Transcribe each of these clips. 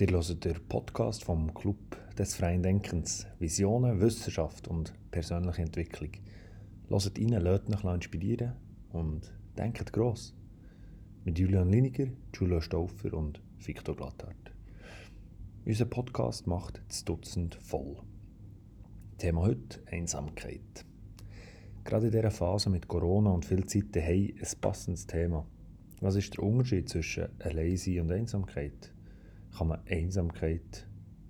Ihr hört den Podcast vom Club des freien Denkens. Visionen, Wissenschaft und persönliche Entwicklung. Hört rein, lasst euch inspirieren und denkt gross. Mit Julian Liniger, Julia Stauffer und Victor Blatthardt. Unser Podcast macht das Dutzend voll. Thema heute: Einsamkeit. Gerade in dieser Phase mit Corona und viel Zeit daheim ein passendes Thema. Was ist der Unterschied zwischen Alleinsein und Einsamkeit? Kann man Einsamkeit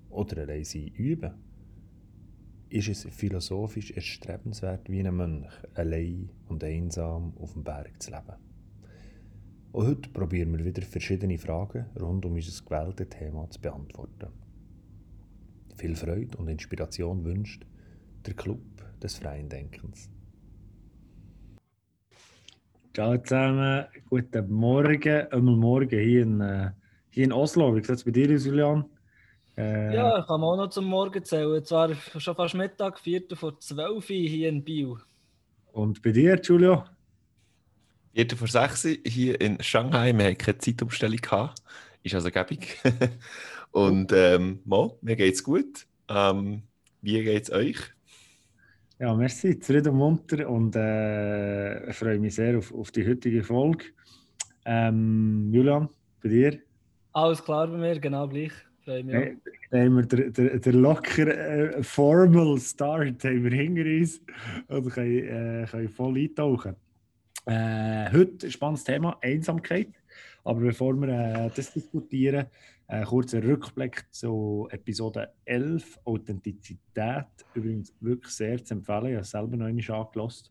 oder Alleinsein üben? Ist es philosophisch erstrebenswert, wie ein Mönch allein und einsam auf dem Berg zu leben? Und heute probieren wir wieder verschiedene Fragen rund um unser gewähltes Thema zu beantworten. Viel Freude und Inspiration wünscht der Club des freien Denkens. Ciao zusammen, guten Morgen, einmal morgen hier in, äh, hier in Oslo. Wie sieht es bei dir aus, Julian? Äh, ja, ich kann auch noch zum Morgen zählen. Zwar schon fast Mittag, Viertel vor zwölf hier in Biel. Und bei dir, Julio? Viertel vor sechs hier in Shanghai. Wir hatten keine Zeitumstellung. Gehabt. Ist also gäbig. Und ähm, Mo, mir geht's gut. Ähm, wie geht's euch? Ja, merci, zufrieden und munter und äh, ich freue mich sehr auf, auf die heutige Folge. Ähm, Julian, bei dir? Alles klar bei mir, genau gleich. Freue mich hey, da haben wir den, den, den locker äh, formal Start haben wir hinter uns und können, äh, können voll eintauchen. Äh, heute ein spannendes Thema, Einsamkeit. Aber bevor wir äh, das diskutieren, ein äh, kurzer Rückblick zu Episode 11, Authentizität. Übrigens wirklich sehr zu empfehlen. Ich habe selber noch einmal angelassen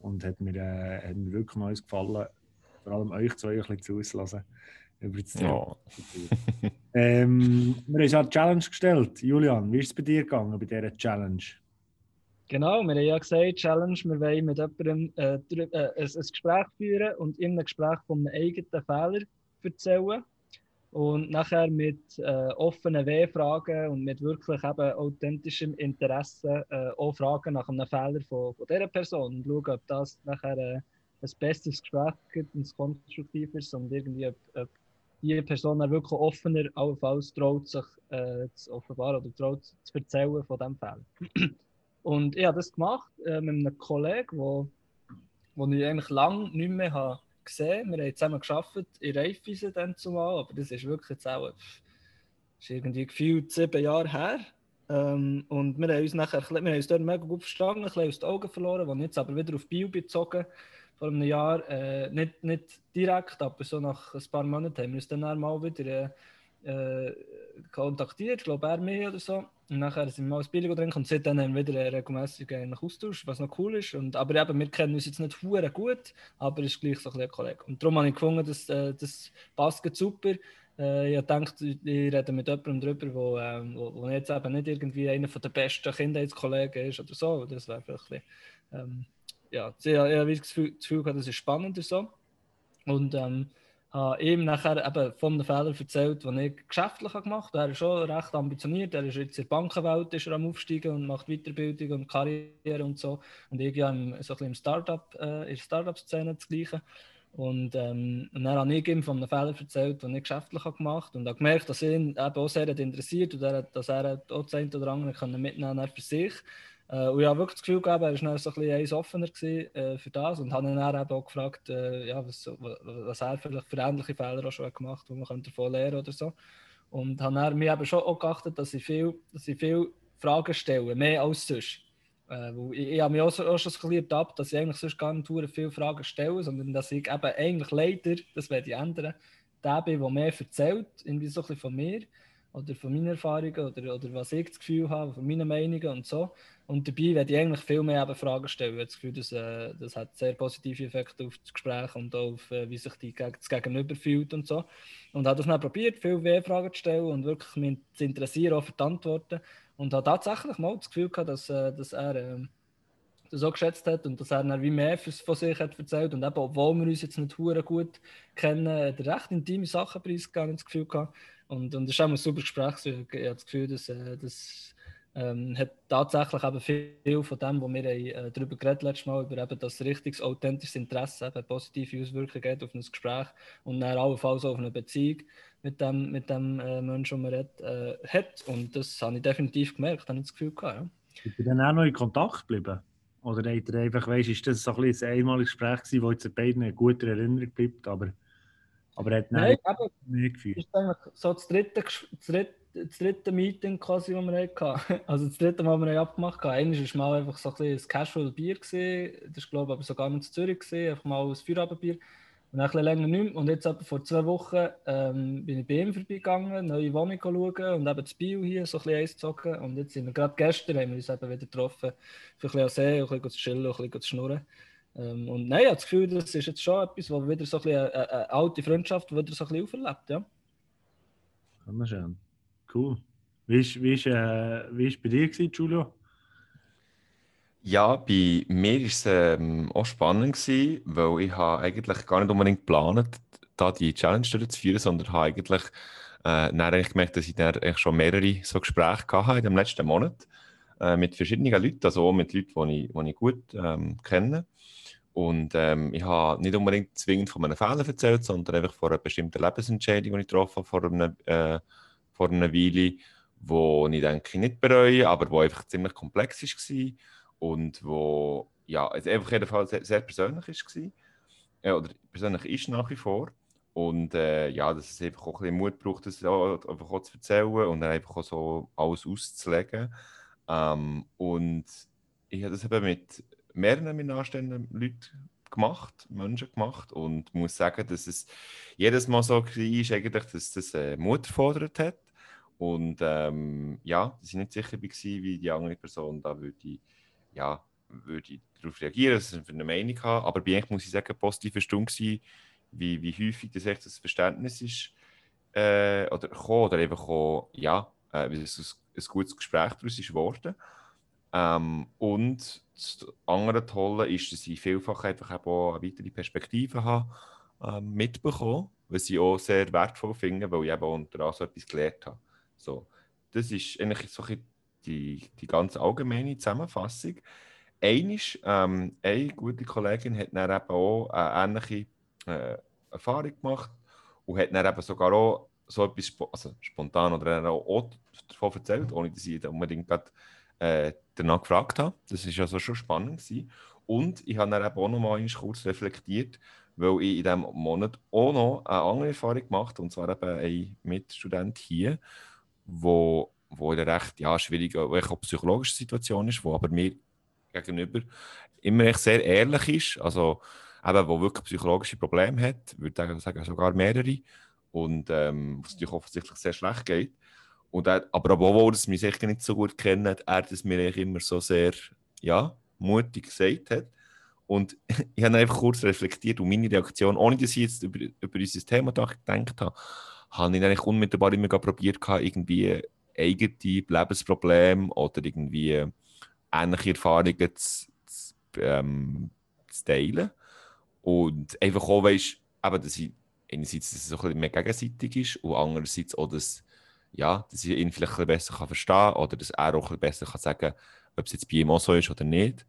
und hat mir, äh, hat mir wirklich noch gefallen, vor allem euch zwei ein bisschen zuzulassen. Über das Thema. Ja. ähm, wir haben uns eine Challenge gestellt. Julian, wie ist es bei dir gegangen bei dieser Challenge? Genau, wir haben ja gesagt, Challenge, wir wollen mit jemandem äh, äh, ein, ein Gespräch führen und in einem Gespräch von einem eigenen Fehler erzählen und nachher mit äh, offenen W-Fragen und mit wirklich eben authentischem Interesse äh, auch Fragen nach einem Fehler von, von dieser Person und schauen, ob das nachher äh, ein besseres Gespräch gibt, ein konstruktives und irgendwie, ob, ob die Person dann wirklich offener allenfalls traut, sich äh, zu offenbaren oder traut zu erzählen von diesem Fehler. und ich habe das gemacht äh, mit einem Kollegen, wo, wo ich eigentlich lange nicht mehr habe gesehen. Wir haben zusammen geschafft in Raiffeisen dann zumal, aber das ist wirklich jetzt auch ist irgendwie gefühlt sieben Jahre her. Ähm, und wir haben uns nachher wir haben uns dort mega gut verstanden, ein bisschen aus den Augen verloren, als jetzt aber wieder auf Bio bezogen vor einem Jahr, äh, nicht, nicht direkt, aber so nach ein paar Monaten haben wir uns dann mal wieder äh, kontaktiert, ich glaube er mehr oder so. Und nachher sind wir mal ein Bier trinken und seitdem haben wir wieder einen Austausch, was noch cool ist. Und, aber eben, wir kennen uns jetzt nicht hure gut, aber es ist gleich so ein, Kollege. Und darum habe ich gefunden, dass äh, das passt super. Äh, ich dachte, ich rede mit jemandem darüber, wo, ähm, wo, wo jetzt eben nicht irgendwie einer der besten Kindheitskollegen ist oder so. Das wäre vielleicht ein ähm, ja, ich habe das Gefühl, gehabt, das ist spannend so. Und ähm, habe ihm nachher eben von den Fehlern erzählt, die ich geschäftlich gemacht habe. Er ist schon recht ambitioniert. Er ist jetzt in der Bankenwelt ist er am Aufsteigen und macht Weiterbildung und Karriere und so. Und ich ja so ein im Startup, äh, in der Startup-Szene das Gleiche. Und, ähm, und dann habe ich ihm von den Fehlern erzählt, die ich geschäftlich gemacht habe. Und habe gemerkt, dass ihn eben auch sehr interessiert und er, dass er auch das eine oder andere mitnehmen für sich. Äh, und ich habe wirklich das Gefühl gehabt, er war so ein bisschen offener gewesen, äh, für das und habe ihn dann auch gefragt, äh, ja, was, was er vielleicht für ähnliche Fehler auch schon gemacht hat, wo man davon lernen oder so. Und habe dann mir eben schon auch geachtet, dass ich viel, dass ich viel Fragen stelle, mehr als sonst. Äh, ich, ich habe mich auch, auch schon bisschen ertappt, dass ich eigentlich sonst gar nicht viele Fragen stelle, sondern dass ich eben eigentlich leider, das werde ich ändern, der bin, der mehr erzählt, irgendwie so ein bisschen von mir oder von meinen Erfahrungen oder, oder was ich das Gefühl habe, von meinen Meinungen und so. Und dabei werde ich eigentlich viel mehr eben Fragen stellen. Ich habe das Gefühl, dass, äh, das hat sehr positive Effekte auf das Gespräch und auf, äh, wie sich die, das Gegenüber fühlt und so. Und habe das dann probiert, viel mehr Fragen zu stellen und wirklich mich zu interessieren, auch für die Antworten. Und habe tatsächlich mal das Gefühl gehabt, dass, äh, dass er ähm, das so geschätzt hat und dass er dann wie mehr von sich hat erzählt. Und eben, obwohl wir uns jetzt nicht gut kennen, hat er recht intime Sachen preisgegeben, das Gefühl gehabt. Und, und das ist auch ein super Gespräch. Ich habe das Gefühl, dass, äh, dass ähm, hat tatsächlich eben viel von dem, was wir äh, darüber geredet letztes Mal, über eben das richtiges, authentisches Interesse, eben positive Auswirkungen auf ein Gespräch und dann auch auf eine Beziehung mit dem, mit dem äh, Menschen, den man redet, äh, hat. Und das habe ich definitiv gemerkt, habe ich das Gefühl gehabt. Ja. Ist ihr dann auch noch in Kontakt geblieben? Oder habt ihr einfach, weißt, ist das so ein, ein einmaliges Gespräch das jetzt beiden eine gute Erinnerung bleibt, aber, aber hat Nein, mehr gefühlt? das ist eigentlich so das dritte, das dritte, das dritte Meeting quasi, das wir hatten. Also das dritte Mal, das wir abgemacht haben. Eines war mal einfach so ein, ein Casual Bier. Gewesen. Das war glaube ich aber sogar nicht in Zürich. Gewesen. Einfach mal ein Feierabendbier. Und ein bisschen länger nicht mehr. Und jetzt etwa vor zwei Wochen ähm, bin ich bei ihm vorbeigegangen, neue Wohnung schauen und eben das Bio hier so ein bisschen einzogen. Und jetzt sind wir gerade gestern haben wir uns eben wieder getroffen, für ein bisschen See, ein bisschen zu chillen, ein bisschen zu schnurren. Ähm, und nein, ich habe das Gefühl, das ist jetzt schon etwas, wo wieder so ein bisschen eine, eine, alte Freundschaft wieder so ein bisschen auferlebt. Ja. Wunderschön. Cool. Wie ist, wie ist, äh, wie ist bei dir gewesen, Julio? Ja, bei mir war es ähm, auch spannend, gewesen, weil ich habe eigentlich gar nicht unbedingt geplant, da die Challenge durchzuführen, sondern habe eigentlich, äh, dann eigentlich gemerkt, dass ich dann eigentlich schon mehrere so Gespräche hatte in dem letzten Monat äh, mit verschiedenen Leuten, also auch mit Leuten, die ich, die ich gut ähm, kenne. Und ähm, ich habe nicht unbedingt zwingend von meinen Fehlern erzählt, sondern einfach von einer bestimmten Lebensentscheidung, die ich getroffen vor einer, äh, vor einer Weile, wo ich denke, ich nicht bereue, aber wo einfach ziemlich komplex war und wo ja, also einfach jeden Fall sehr, sehr persönlich war. Äh, oder persönlich ist nach wie vor. Und äh, ja, dass es einfach auch ein bisschen Mut braucht, das auch, einfach auch zu erzählen und dann einfach auch so alles auszulegen. Ähm, und ich habe das eben mit mehreren meiner anstehenden Leuten gemacht, Menschen gemacht und muss sagen, dass es jedes Mal so war, eigentlich, dass das äh, Mut erfordert hat. Und ähm, ja, dass ich nicht sicher war, wie die andere Person da würde, ja, würde darauf reagieren, dass ich eine Meinung habe. Aber bei eigentlich muss ich sagen, positiv Stunde gewesen, wie, wie häufig das, echt das Verständnis ist äh, oder gekommen, oder einfach auch, ja, äh, wie es ein, ein gutes Gespräch daraus ist geworden. Ähm, und das andere Tolle ist, dass ich vielfach einfach auch eine weitere Perspektive habe ähm, mitbekommen, was ich auch sehr wertvoll finde, weil ich eben unter anderem so etwas gelernt habe. So, das ist eigentlich so die, die ganz allgemeine Zusammenfassung. Einisch, ähm, eine gute Kollegin hat dann eben auch eine ähnliche äh, Erfahrung gemacht und hat dann eben sogar auch so etwas spo also spontan oder auch, davon erzählt, ohne dass da unbedingt gerade äh, danach gefragt habe. Das war also schon spannend. Gewesen. Und ich habe dann auch noch mal kurz reflektiert, weil ich in diesem Monat auch noch eine andere Erfahrung gemacht habe, und zwar eben ein Mitstudent hier, wo, wo in einer recht ja, schwierigen, psychologischen Situation ist, wo aber mir gegenüber immer echt sehr ehrlich ist, also eben, wo wirklich psychologische Probleme hat, würde ich sagen, sogar mehrere, und ähm, was natürlich offensichtlich sehr schlecht geht. Und er, aber obwohl er mich sicher nicht so gut kennt, hat er das mir immer so sehr ja, mutig gesagt hat. Und ich habe einfach kurz reflektiert und meine Reaktion, ohne dass ich jetzt über, über unser Thema gedacht habe, habe ich eigentlich unmittelbar immer probiert, irgendwie eigene Lebensprobleme oder irgendwie ähnliche Erfahrungen zu, zu, ähm, zu teilen. Und einfach auch, weißt, eben, dass ich einerseits, dass es so ein bisschen mehr gegenseitig ist und andererseits auch, dass, ja, dass ich ihn vielleicht ein bisschen besser verstehen kann oder dass er auch ein bisschen besser sagen kann, ob es jetzt bei ihm auch so ist oder nicht.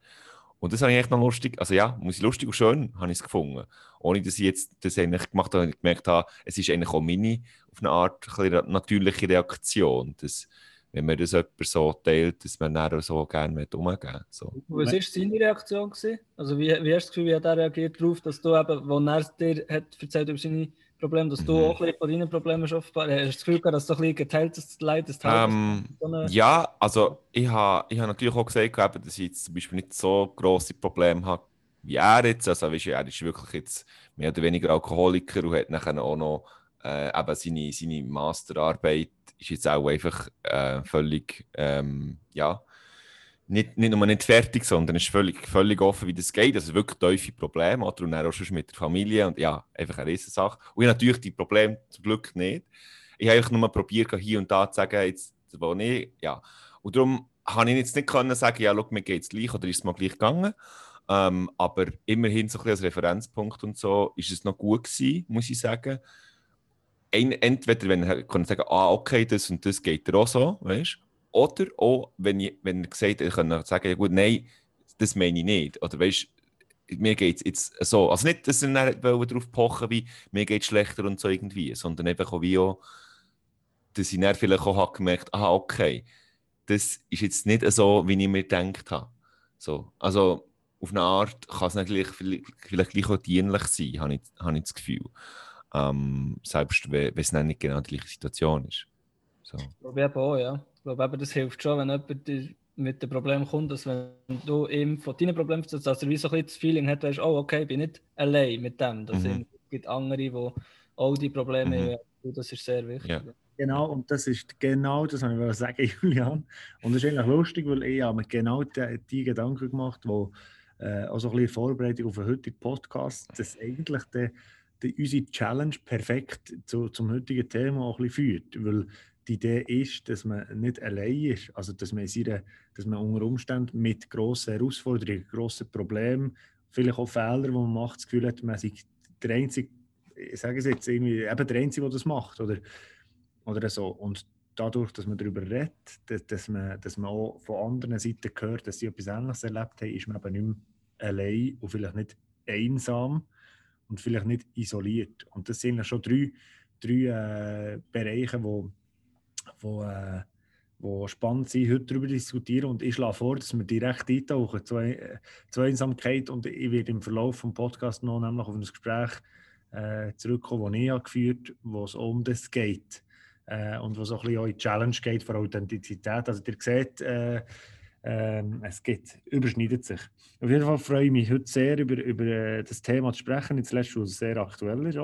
Und das habe ich echt noch lustig, also ja, muss ich lustig und schön, habe ich es gefunden. Ohne dass ich jetzt das eigentlich gemacht habe und gemerkt habe, es ist eigentlich auch meine, auf eine Art, eine natürliche Reaktion, dass, wenn man das jemand so teilt, dass man dann so gerne umgehen so. Was war seine Reaktion? Gewesen? Also wie, wie hast du das Gefühl, wie hat er reagiert darauf, dass du eben, wo er dir hat erzählt über seine Probleme, dass du Mhm. auch ein bisschen von deinen Problemen offenbar hast? Hast du das Gefühl gehabt, dass du ein bisschen geteiltes Leid, Ähm, so eine- ja, also ich habe ich ha natürlich auch gesagt, dass ich jetzt zum Beispiel nicht so grosse Probleme habe wie er jetzt. Also weißt, du, er ist wirklich jetzt mehr oder weniger Alkoholiker und hat nachher auch noch äh, eben seine, seine Masterarbeit ist jetzt auch einfach äh, völlig, ähm, ja, nicht, nicht nur nicht fertig, sondern ist völlig, völlig offen, wie das geht. Also wirklich tiefe Probleme, oder? Und dann auch schon mit der Familie und ja, einfach eine riesen Sache. Und ich natürlich die Probleme zum Glück nicht. Ich habe nur probiert, hier und da zu sagen, jetzt, wo ich, ja. Und darum habe ich jetzt nicht können sagen, ja, schau, mir geht es gleich oder ist es mal gleich gegangen. Ähm, aber immerhin so ein bisschen als Referenzpunkt und so ist es noch gut gewesen, muss ich sagen. Ein, entweder, wenn er kann sagen, ah, okay, das und das geht dir auch so, weißt oder auch, wenn, ich, wenn er gesagt hat, ich könnte sagen, ja gut, nein, das meine ich nicht. Oder weißt mir geht es jetzt so. Also nicht, dass er darauf pochen wie mir geht es schlechter und so irgendwie, sondern eben auch wie auch, dass ich dann vielleicht auch habe gemerkt aha, okay, das ist jetzt nicht so, wie ich mir gedacht habe. So, also auf eine Art kann es natürlich vielleicht, vielleicht gleich auch dienlich sein, habe ich, habe ich das Gefühl. Ähm, selbst wenn, es nicht genau die gleiche Situation ist. So. Ich glaube auch, ja. Ich glaube, das hilft schon, wenn jemand mit dem Problem kommt, dass wenn du ihm von deinen Problemen erzählst, dass er wie so ein bisschen das Feeling hat, weißt, oh, okay, ich bin nicht allein mit dem. Dass mhm. es gibt andere, die auch die Probleme mhm. haben. Das ist sehr wichtig. Ja. Genau, und das ist genau das, was ich sagen Julian. Und das ist eigentlich lustig, weil ich habe mir genau die, die Gedanken gemacht, wo äh, auch so ein bisschen Vorbereitung auf den heutigen Podcast, dass eigentlich der, der, unsere Challenge perfekt zu, zum heutigen Thema auch ein bisschen führt. Weil die Idee ist, dass man nicht allein ist, also dass man, seine, dass man unter Umständen mit grossen Herausforderungen, grossen Problemen, vielleicht auch Fehlern, die man macht, das Gefühl hat, man sei der Einzige, ich sage es jetzt irgendwie, eben der Einzige, der das macht oder, oder so. Und dadurch, dass man darüber redet, dass, dass, man, dass man auch von anderen Seiten hört, dass sie etwas Ähnliches erlebt haben, ist man eben nicht mehr allein und vielleicht nicht einsam und vielleicht nicht isoliert. Und das sind ja schon drei, drei äh, Bereiche, wo wo, äh, wo spannend sind, heute darüber diskutieren. Und ich schlage vor, dass wir direkt eintauchen zur, äh, Einsamkeit. Und ich werde im Verlauf des Podcasts noch nämlich auf ein Gespräch äh, zurückkommen, das ich habe geführt habe, wo es um das geht. Äh, und wo es auch ein bisschen in Challenge geht für Authentizität. Also ihr seht, äh, äh, es geht, überschneidet sich. Auf jeden Fall freue ich mich heute sehr, über, über äh, das Thema zu sprechen. Jetzt letztes, was sehr aktuell ist,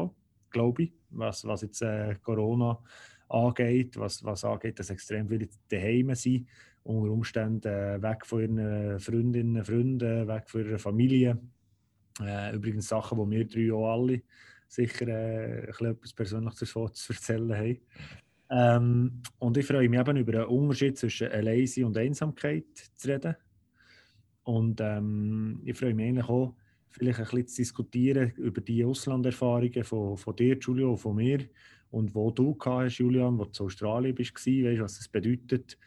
glaube ich, was, was jetzt äh, Corona angeht, was, was angeht, dass extrem viele daheim sind, unter Umständen äh, weg von ihren Freundinnen, Freunden, weg von ihrer Familie. Äh, übrigens Sachen, die wir drei auch alle sicher äh, etwas Persönliches zu erzählen haben. Ähm, und ich freue mich eben über den Unterschied zwischen Alleine und Einsamkeit zu reden. Und ähm, ich freue mich eigentlich auch, vielleicht ein bisschen zu diskutieren über die Auslanderfahrungen von, von dir, Julio, und von mir und wo du hast, Julian, wo du in Australien bist, weißt du, was es bedeutet,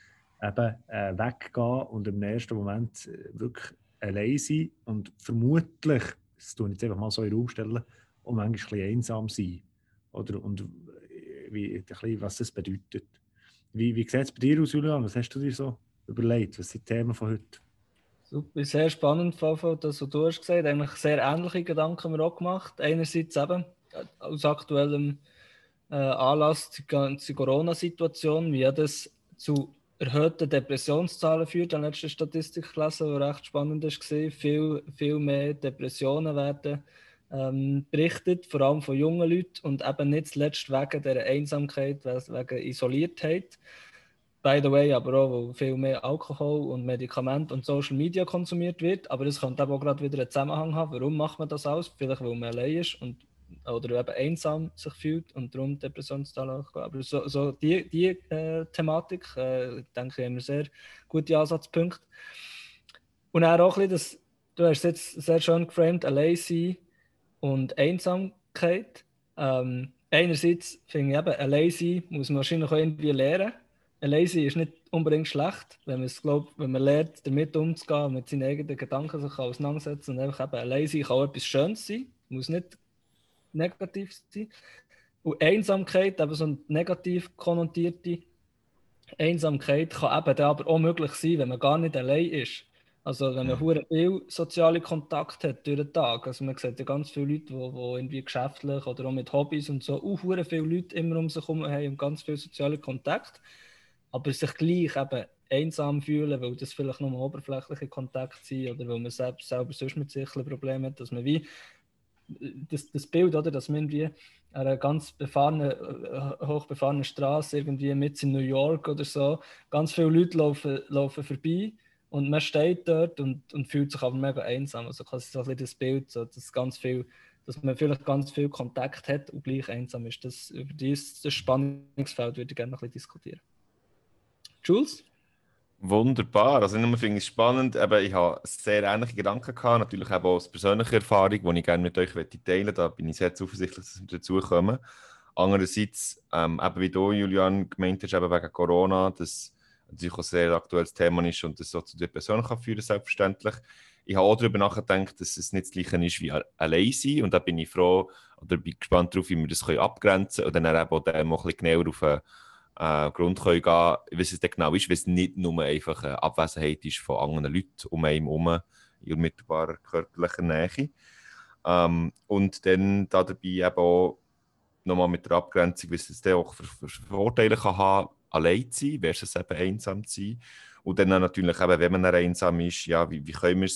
eben äh, weggehen und im ersten Moment äh, wirklich allein sein und vermutlich, das tue ich jetzt einfach mal so in den Raum stellen, und manchmal ein einsam sein. Oder, und äh, wie, bisschen, was das bedeutet. Wie, wie sieht es bei dir aus, Julian? Was hast du dir so überlegt? Was sind die Themen von heute? Super, sehr spannend, Fafo, das, was du hast gesagt. Eigentlich sehr ähnliche Gedanken haben wir auch gemacht. Einerseits eben äh, aus aktuellem äh, Anlass die ganze Corona-Situation, wie das zu erhöhten Depressionszahlen führt. An letzter Statistik gelesen, die recht spannend war. Viel, viel mehr Depressionen werden ähm, berichtet, vor allem von jungen Leuten und eben nicht zuletzt wegen der Einsamkeit, wegen Isoliertheit. By the way, aber auch, weil viel mehr Alkohol und Medikamente und Social Media konsumiert wird. Aber es könnte auch gerade wieder einen Zusammenhang haben. Warum macht man das alles? Vielleicht, weil man allein ist und oder eben einsam sich fühlt und darum Depressionszahlen hochgehen. Aber so, so die, die äh, Thematik, äh, denke ich, wir sehr gute Ansatzpunkte. Und auch ein bisschen, das, du hast jetzt sehr schön geframed, allein sein und Einsamkeit. Ähm, einerseits finde ich eben, allein sein muss man wahrscheinlich auch irgendwie lernen. Allein sein ist nicht unbedingt schlecht, wenn man, es, glaub, wenn man lernt, damit umzugehen, mit seinen eigenen Gedanken sich auseinandersetzen und einfach eben allein sein kann auch etwas Schönes sein. Muss nicht negativ sein. Und Einsamkeit, eben so eine negativ konnotierte Einsamkeit, kann eben dann aber auch möglich sein, wenn man gar nicht allein ist. Also wenn man mhm. viel soziale Kontakt hat durch den Tag. Also man sieht ja ganz viele Leute, die, die irgendwie geschäftlich oder auch mit Hobbys und so, auch viele Leute immer um sich herum haben und ganz viel soziale Kontakt. Aber sich gleich eben einsam fühlen, weil das vielleicht nur oberflächliche Kontakt sind oder weil man selbst selber sonst mit sich ein Problem hat, dass man wie das, das Bild, oder, dass man irgendwie einer ganz befahrenen, äh, hochbefahrenen Straße irgendwie mit in New York oder so, ganz viele Leute laufen, laufen vorbei und man steht dort und, und fühlt sich aber mega einsam. Also quasi so ein das Bild, so, dass ganz viel, dass man vielleicht ganz viel Kontakt hat und gleich einsam ist. Das, über dieses Spannungsfeld würde ich gerne noch ein bisschen diskutieren. Jules? Wunderbar. Also ich finde es spannend. Eben, ich habe sehr ähnliche Gedanken gehabt, natürlich auch aus persönlicher Erfahrung, die ich gerne mit euch teilen möchte. Da bin ich sehr zuversichtlich, dass wir dazu kommen. Andererseits, ähm, eben wie du, Julian, gemeint hast, eben wegen Corona, dass natürlich auch sehr aktuelles Thema ist und das so zu der Person kann führen, selbstverständlich. Ich habe auch darüber nachgedacht, dass es nicht das Gleiche ist wie allein sein und da bin ich froh oder bin gespannt darauf, wie wir das abgrenzen können und dann eben auch ein bisschen genauer auf einen äh, Grund können gehen, wie es dann genau ist, weil es nicht nur einfach eine Abwesenheit ist von anderen Leuten um einen herum in unmittelbarer körperlicher Nähe. Ähm, und dann da dabei eben auch nochmal mit der Abgrenzung, wie es dann auch für, für Vorteile kann haben, allein zu sein versus eben einsam zu sein. Und dann natürlich eben, wenn man einsam ist, ja, wie, wie können wir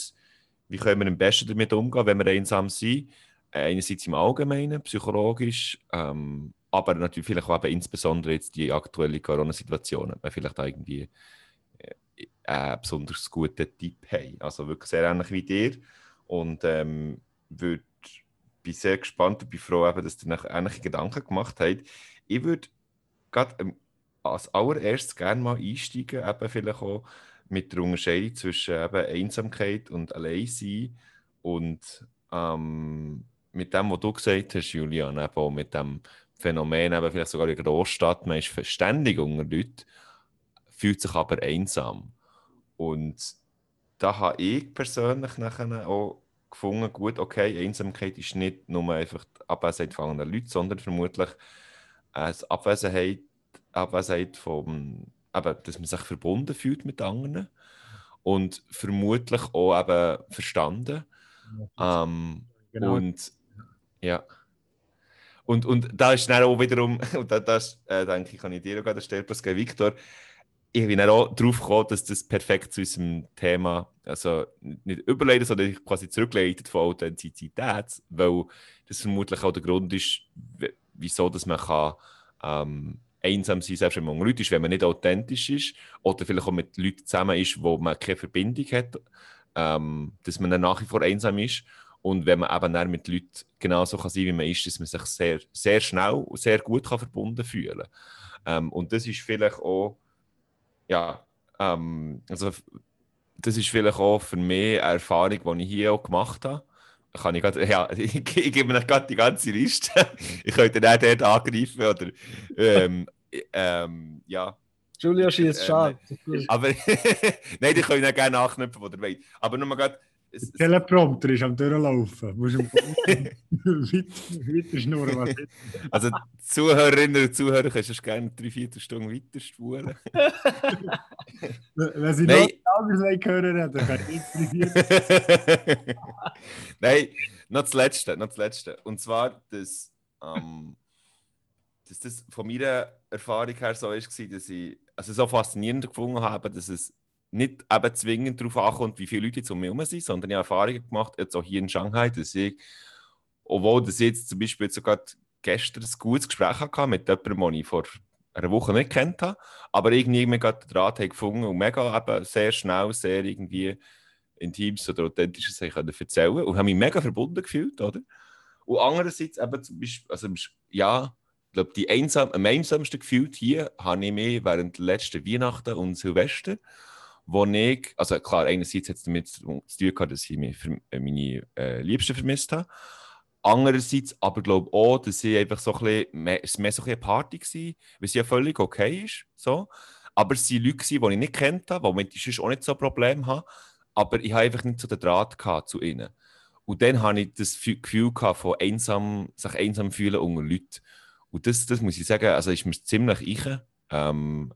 wie können wir am besten damit umgehen, wenn wir einsam sind? Einerseits im Allgemeinen, psychologisch, ähm, aber natürlich vielleicht auch eben insbesondere jetzt die aktuelle Corona-Situation, wenn vielleicht da irgendwie äh, einen besonders guten Tipp haben. Also wirklich sehr ähnlich wie dir. Und ähm, würd, bin sehr gespannt und bin froh, eben, dass ihr ähnliche Gedanken gemacht habt. Ich würde gerade ähm, als allererstes gerne mal einsteigen, eben vielleicht auch mit der Unterscheidung zwischen eben Einsamkeit und Alleinsein und ähm, mit dem, was du gesagt hast, Julian, eben auch mit dem Phänomen, eben vielleicht sogar in der Großstadt, man ist verständig unter Leuten, fühlt sich aber einsam. Und da habe ich persönlich nachher auch gefunden, gut, okay, Einsamkeit ist nicht nur einfach die Abwesenheit von anderen Leuten, sondern vermutlich eine Abwesenheit, Abwesenheit von, eben, dass man sich verbunden fühlt mit anderen und vermutlich auch eben verstanden. Ähm, genau. Und ja. Und, und da ist dann auch wiederum, und das äh, denke ich, kann ich dir auch gerade stellen, Pascal Victor, ich bin auch darauf gekommen, dass das perfekt zu unserem Thema, also nicht überleitet, sondern quasi zurückleitet von Authentizität, weil das vermutlich auch der Grund ist, wieso dass man kann, ähm, einsam sein, selbst wenn man Leuten ist, wenn man nicht authentisch ist oder vielleicht auch mit Leuten zusammen ist, wo man keine Verbindung hat, ähm, dass man dann nach wie vor einsam ist und wenn man eben dann mit Leuten genauso kann sein wie man ist, dass man sich sehr, sehr schnell und sehr gut kann verbunden fühlen kann. Ähm, und das ist vielleicht auch, ja, ähm, also das ist vielleicht auch für mich eine Erfahrung, die ich hier auch gemacht habe. Kann ich, grad, ja, ich, ich gebe mir gerade die ganze Liste. ich könnte dann dort angreifen oder ähm, ähm, ja. Julia schießt ähm, schade. Aber nein, die können ja gerne nachknüpfen, wo ihr wollt. Aber nur mal gerade es, der Teleprompter ist am Durchlaufen. Du musst weiter schnurren. Was also, Zuhörerinnen und Zuhörer, kannst du gerne drei, vier Stunden weiter spulen. Wenn sie Nein. noch anderes hören, dann kann ich drei, Nein, noch das Letzte, noch das Letzte. Und zwar, dass, ähm, dass das von meiner Erfahrung her so war, dass ich also so faszinierend gefunden habe, dass es nicht eben zwingend darauf ankommt, wie viele Leute jetzt um mich herum sind, sondern ich habe Erfahrungen gemacht, jetzt auch hier in Shanghai, dass ich, obwohl das jetzt zum Beispiel sogar gestern ein gutes Gespräch hatte mit jemandem, den ich vor einer Woche nicht kennt habe, aber irgendwie mir gerade den Draht gefunden und mega eben sehr schnell, sehr irgendwie intimes oder authentisches erzählen und habe mich mega verbunden gefühlt, oder? Und andererseits eben zum Beispiel, also ja, ich glaube, die einsam, am einsamsten gefühlt hier habe ich mich während der letzten Weihnachten und Silvester wo ich, also klar, einerseits hat es damit zu tun gehabt, dass ich mich für, äh, meine äh, Liebsten vermisst habe. Andererseits aber glaube auch, dass sie einfach so ein bisschen, mehr, es mehr so ein eine Party war, was ja völlig okay ist. So. Aber es waren Leute, die ich nicht kennt habe, womit ich auch nicht so ein Problem habe. Aber ich habe einfach nicht so den Draht zu ihnen. Und dann hatte ich das Gefühl von einsam, sich einsam fühlen unter Leuten. Und das, das muss ich sagen, also ist mir ziemlich ich. Ähm,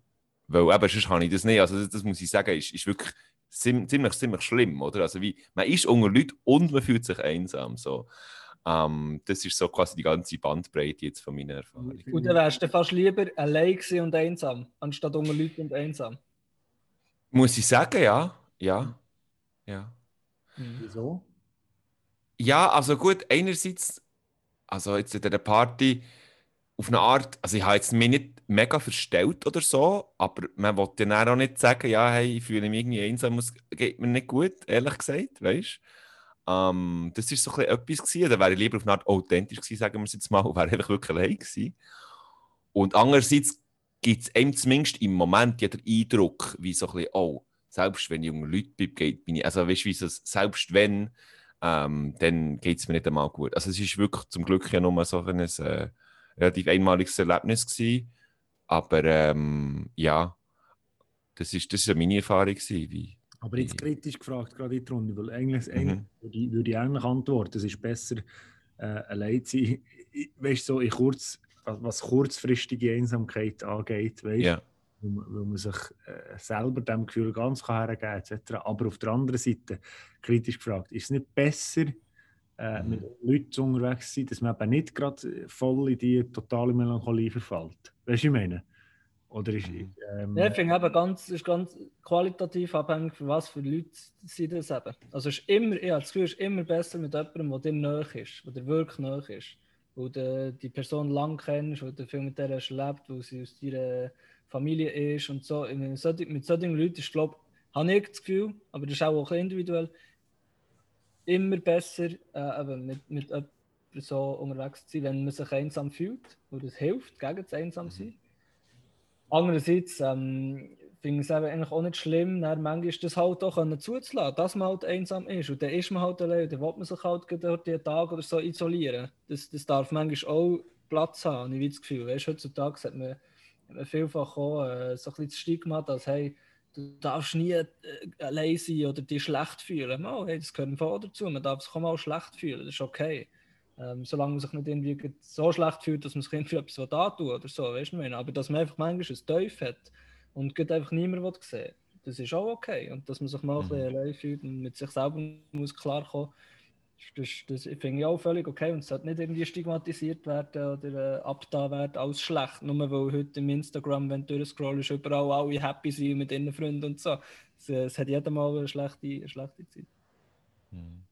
weil eben, sonst habe ich das nicht. Also das, das muss ich sagen, ist, ist wirklich ziemlich, ziemlich schlimm, oder? Also wie, man ist unter Leuten und man fühlt sich einsam, so. Ähm, das ist so quasi die ganze Bandbreite jetzt von meiner Erfahrung. Und dann wärst du fast lieber allein und einsam, anstatt unter Leuten und einsam? Muss ich sagen, ja. Ja. Ja. Mhm. Wieso? Ja, also gut, einerseits, also jetzt in der Party, auf eine Art, also ich habe jetzt mich nicht mega verstellt oder so, aber man wollte dann auch nicht sagen, ja, hey, ich fühle mich irgendwie einsam, es geht mir nicht gut, ehrlich gesagt, weißt ähm, Das war so ein etwas gewesen, da wäre ich lieber auf eine Art authentisch gewesen, sagen wir es jetzt mal, wäre einfach wirklich allein gewesen. Und andererseits gibt es einem zumindest im Moment ja den Eindruck, wie so ein bisschen, oh, selbst wenn ich junge Leute bin, bin ich, also weißt du, wie es, selbst wenn, ähm, dann geht es mir nicht einmal gut. Also es ist wirklich zum Glück ja nur so ein, äh, relativ einmaliges Erlebnis gewesen. Aber ähm, ja, Das ist, das ist meine Erfahrung gewesen, wie, Aber jetzt kritisch gefragt, gerade in der Runde, weil eigentlich, Mhm. eigentlich würde, ich, würde ich eigentlich antworten, es ist besser, äh, allein zu sein, weißt so in kurz, was kurzfristige Einsamkeit angeht, weißt ja. weil, man- weil man sich äh, selber dem Gefühl ganz kann hergeben etc. Aber auf der anderen Seite, kritisch gefragt, ist es nicht besser, äh, Mhm. mit Leuten unterwegs sein, dass man eben nicht gerade voll in die totale Melancholie verfällt? Weißt du, ich meine? Oder ist. Mhm. Ähm, Ja, ich finde eben ganz, ist ganz qualitativ abhängig, für was für Leute sind das eben. Also es ist immer, ich habe das Gefühl, es ist immer besser mit jemandem, der dir nahe ist, der dir wirklich nahe ist. Wo du die Person lang kennst, wo du viel mit der hast erlebt, wo sie aus deiner Familie ist und so. Meine, Mit solchen Leuten ist, glaube ich, habe ich das Gefühl, aber das ist auch, auch individuell, immer besser äh, eben mit, mit jemandem so unterwegs zu sein, wenn man sich einsam fühlt, wo das hilft, gegen das Einsamsein. Andererseits ähm, finde ich es eben eigentlich auch nicht schlimm, dann manchmal das halt auch können zuzulassen, dass man halt einsam ist. Und dann ist man halt allein, dann will man sich halt durch den Tag oder so isolieren. Das, das darf manchmal auch Platz haben, habe ich das Gefühl. Weißt, heutzutage hat man, hat man vielfach auch äh, so ein bisschen das Stigma, dass hey, du darfst nie äh, allein sein oder dich schlecht fühlen. Mal, hey, das gehört voll dazu, man darf sich auch mal schlecht fühlen, das ist okay. Ähm, solange man sich nicht irgendwie so schlecht fühlt, dass man sich irgendwie etwas da tut oder so, weißt du, meine? Aber dass man einfach manchmal ein Teufel hat und gerade einfach niemand sehen das ist auch okay. Und dass man sich mal ein Mhm. bisschen allein fühlt und mit sich selber muss klarkommen, das, das finde ich auch völlig okay und es sollte nicht irgendwie stigmatisiert werden oder äh, abgetan werden als schlecht, nur weil heute im Instagram, wenn du durchscrollst, überall alle happy sind mit ihren Freunden und so. Es, äh, es hat jeder mal eine schlechte, eine schlechte Zeit. Mhm.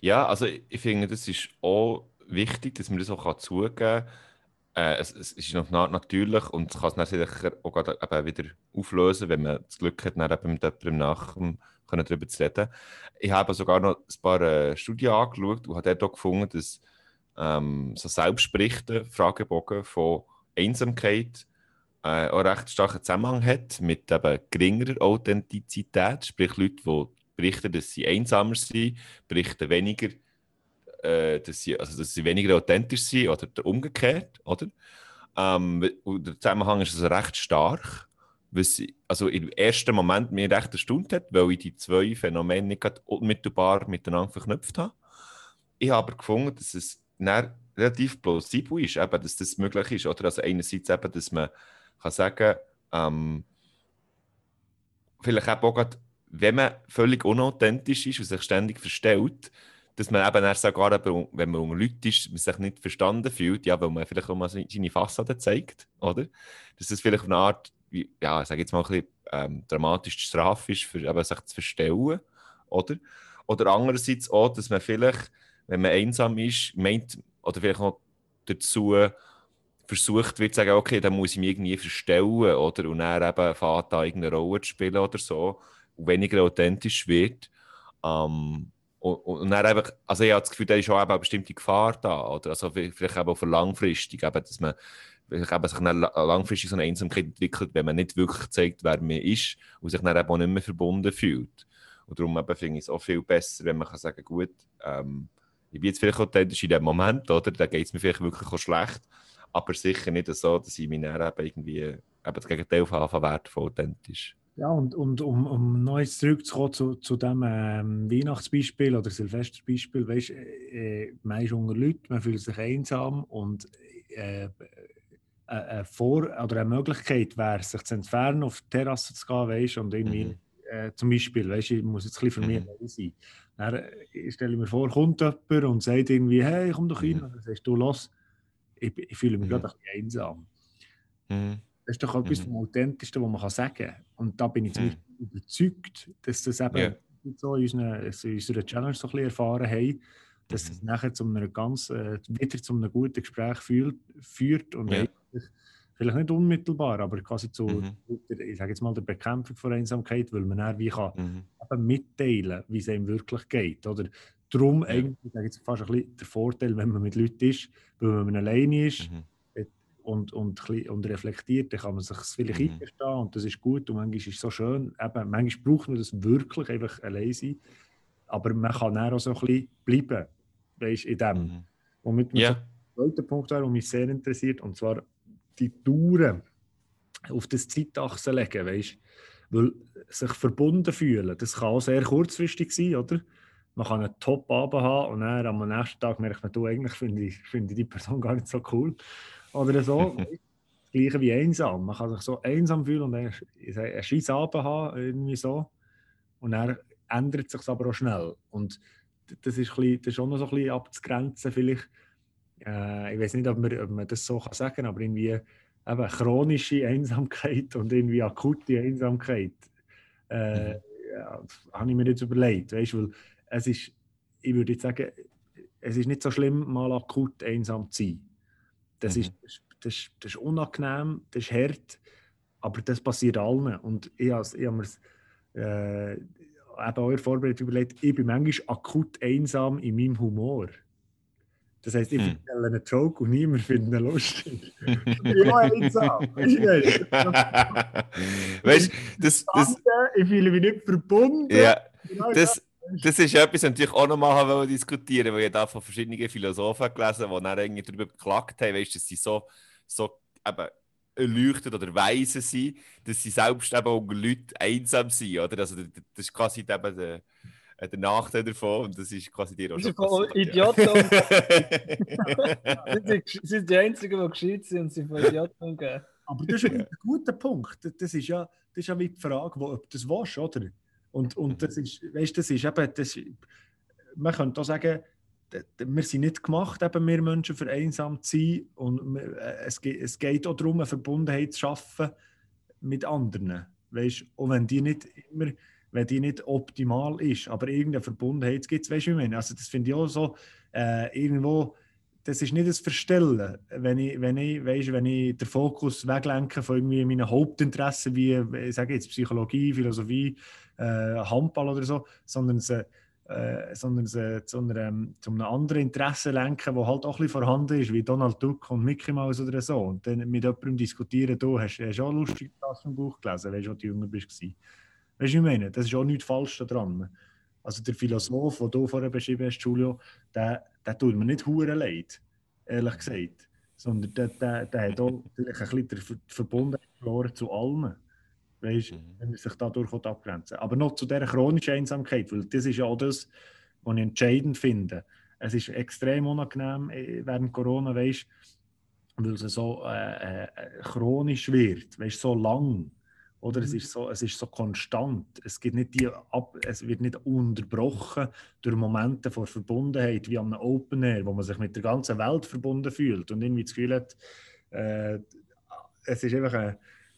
Ja, also ich, finde, das ist auch wichtig, dass man das auch zugeben kann. Äh, es, es ist noch na- natürlich und es kann es dann sicher auch wieder auflösen, wenn man das Glück hat, dann eben mit jemandem nach dem können darüber zu reden. Ich habe sogar noch ein paar äh, Studien angeschaut und habe dort auch gefunden, dass ähm, so Selbstberichte, Fragebogen von Einsamkeit äh, auch recht starken Zusammenhang hat mit eben geringerer Authentizität, sprich Leute, die berichten, dass sie einsamer sind, berichten weniger, äh, dass, sie, also dass sie weniger authentisch sind oder der umgekehrt, oder? Ähm, der Zusammenhang ist also recht stark, was sie, also im ersten Moment mir recht erstaunt hat, weil ich die zwei Phänomene nicht unmittelbar miteinander verknüpft habe. Ich habe aber gefunden, dass es relativ plausibel ist, eben, dass das möglich ist. Oder? Also einerseits eben, dass man kann sagen ähm, vielleicht auch gerade, wenn man völlig unauthentisch ist und sich ständig verstellt, dass man eben dann sogar, wenn man unter Leuten ist, man sich nicht verstanden fühlt, ja, weil man vielleicht auch mal seine Fassade zeigt, oder? Dass das vielleicht eine Art, ja, ich sage jetzt mal ein bisschen ähm, dramatisch die Strafe ist, für eben sich zu verstellen, oder? Oder andererseits auch, dass man vielleicht, wenn man einsam ist, meint, oder vielleicht auch dazu versucht wird, zu sagen, okay, dann muss ich mich irgendwie verstellen, oder? Und dann eben fährt da irgendeine Rolle zu spielen oder so, und weniger authentisch wird. Ähm, und, und dann einfach, also ich habe das Gefühl, da ist auch eben eine bestimmte Gefahr da, oder? Also vielleicht eben auch für langfristig, eben, dass man vielleicht eben sich langfristig so eine Einsamkeit entwickelt, wenn man nicht wirklich zeigt, wer man ist und sich dann auch nicht mehr verbunden fühlt. Und darum finde ich es auch viel besser, wenn man kann sagen gut, ähm, ich bin jetzt vielleicht authentisch in dem Moment, oder? Da geht es mir vielleicht wirklich auch schlecht, aber sicher nicht so, dass ich mich dann eben irgendwie eben das Gegenteil von Anfang wertvoll authentisch. Ja, und, und um, um jetzt zurückzukommen zu, zu dem ähm, Weihnachtsbeispiel oder Silvesterbeispiel, weißt du, äh, man ist unter Leuten, man fühlt sich einsam und äh, äh, eine Vor- oder eine Möglichkeit wäre, sich zu entfernen, auf die Terrasse zu gehen, weißt, und irgendwie, Mhm. äh, zum Beispiel, weißt, ich muss jetzt ein bisschen für mich Mhm. sein. Dann äh, stelle ich mir vor, kommt jemand und sagt irgendwie, hey, komm doch rein, Mhm. und dann sagst du, los, ich, ich fühle mich Mhm. gerade ein bisschen einsam. Mhm. Das ist doch etwas Mhm. vom Authentischsten, was man sagen kann. Und da bin ich zum Mhm. Überzeugt, dass das eben so in unserer, in unserer Challenge so ein bisschen erfahren haben, dass Mhm. es nachher zu einer ganz, äh, wieder zu einem guten Gespräch führt, führt und Ja. vielleicht nicht unmittelbar, aber quasi zu, Mhm. der, ich sage jetzt mal, der Bekämpfung von Einsamkeit, weil man dann wie kann Mhm. eben mitteilen, wie es einem wirklich geht. Oder darum Ja. eigentlich, ich sage jetzt fast ein bisschen der Vorteil, wenn man mit Leuten ist, weil wenn man alleine ist, Mhm. und, und, und reflektiert, dann kann man sich vielleicht Mhm. eingestehen und das ist gut und manchmal ist es so schön. Eben, manchmal braucht man das wirklich einfach allein sein, aber man kann dann auch so ein bisschen bleiben, weißt, in dem. Mhm. Womit man Ja. so der zweite Punkt wäre, der mich sehr interessiert, und zwar die Touren auf das Zeitachse legen, weißt Weil sich verbunden fühlen, das kann auch sehr kurzfristig sein, oder? Man kann einen Top-Abend haben und dann am nächsten Tag merkt man, du, eigentlich finde ich, find ich die Person gar nicht so cool. Oder so. das Gleiche wie einsam. Man kann sich so einsam fühlen und einen, einen scheiß Abend haben, irgendwie so. Und dann ändert sich aber auch schnell. Und das ist, bisschen, das ist auch noch so ein bisschen abzugrenzen, vielleicht. Äh, ich weiß nicht, ob man, ob man das so kann sagen kann, aber irgendwie eben chronische Einsamkeit und irgendwie akute Einsamkeit. Äh, mhm. ja, habe ich mir jetzt überlegt, weißt, weil es ist, ich würde jetzt sagen, es ist nicht so schlimm, mal akut einsam zu sein. Das, mhm. ist, das, das ist unangenehm, das ist hart, aber das passiert allen. Und ich, ich habe mir äh, eben auch in Vorbereitung überlegt, ich bin manchmal akut einsam in meinem Humor. Das heisst, ich hm. erzähle einen Joke und niemand findet ihn lustig. ja, einsam. weißt du, das, das, Ich fühle mich nicht verbunden. Ja, das, das ist etwas, das natürlich auch nochmal diskutieren weil ich da von verschiedenen Philosophen gelesen habe, die dann irgendwie darüber geklagt haben, weißt, dass sie so, so eben erleuchtet oder weise sind, dass sie selbst eben unter Leuten einsam sind. Oder? Also, das ist quasi eben der äh, der Nachteil davon und das ist quasi dir auch schon passiert, Idioten. Ja. sie sind die Einzigen, die gescheit sind und sie von Idioten umgehen. Aber das ist ein guter Punkt. Das ist ja, das ist ja wie die Frage, wo, ob du das willst, oder? Und, und das ist, weißt, das ist eben, das, man könnte auch sagen, wir sind nicht gemacht, eben wir Menschen für einsam zu sein. Und äh, es, geht, es auch darum, eine Verbundenheit zu schaffen mit anderen. Weißt, auch wenn die nicht immer wenn die nicht optimal ist, aber irgendeine Verbundenheit gibt es, weißt du, wie ich meine? Also das finde ich auch so, äh, irgendwo, das ist nicht das Verstellen, wenn ich, wenn ich, weißt, wenn ich den Fokus weglenke von irgendwie meinen Hauptinteressen, wie, ich sage jetzt Psychologie, Philosophie, äh, Handball oder so, sondern sie, äh, sondern sie zu, einem, zu einem anderen Interesse lenken, das halt auch ein bisschen vorhanden ist, wie Donald Duck und Mickey Mouse oder so. Und dann mit jemandem diskutieren, du hast, hast auch lustig das vom Buch gelesen, weißt du, du jünger bist. Weißt du, ich meine? Das ist auch nichts falsch daran. Also der Philosoph, den du vorher beschrieben hast, Julio, der, der tut mir nicht hure leid, ehrlich gesagt. Sondern der, der, der hat auch vielleicht ein bisschen die Verbundenheit verloren zu allen. Weißt mhm. wenn er sich dadurch abgrenzen Aber noch zu dieser chronischen Einsamkeit, weil das ist ja auch das, was ich entscheidend finde. Es ist extrem unangenehm äh, während Corona, weißt weil es so äh, äh, chronisch wird, weißt, so lang. Oder es, mhm. ist so, es ist so konstant. Es, gibt nicht die Ab es wird nicht unterbrochen durch Momente von Verbundenheit wie am Open Air, wo man sich mit der ganzen Welt verbunden fühlt und irgendwie das Gefühl hat, äh, es ist einfach ein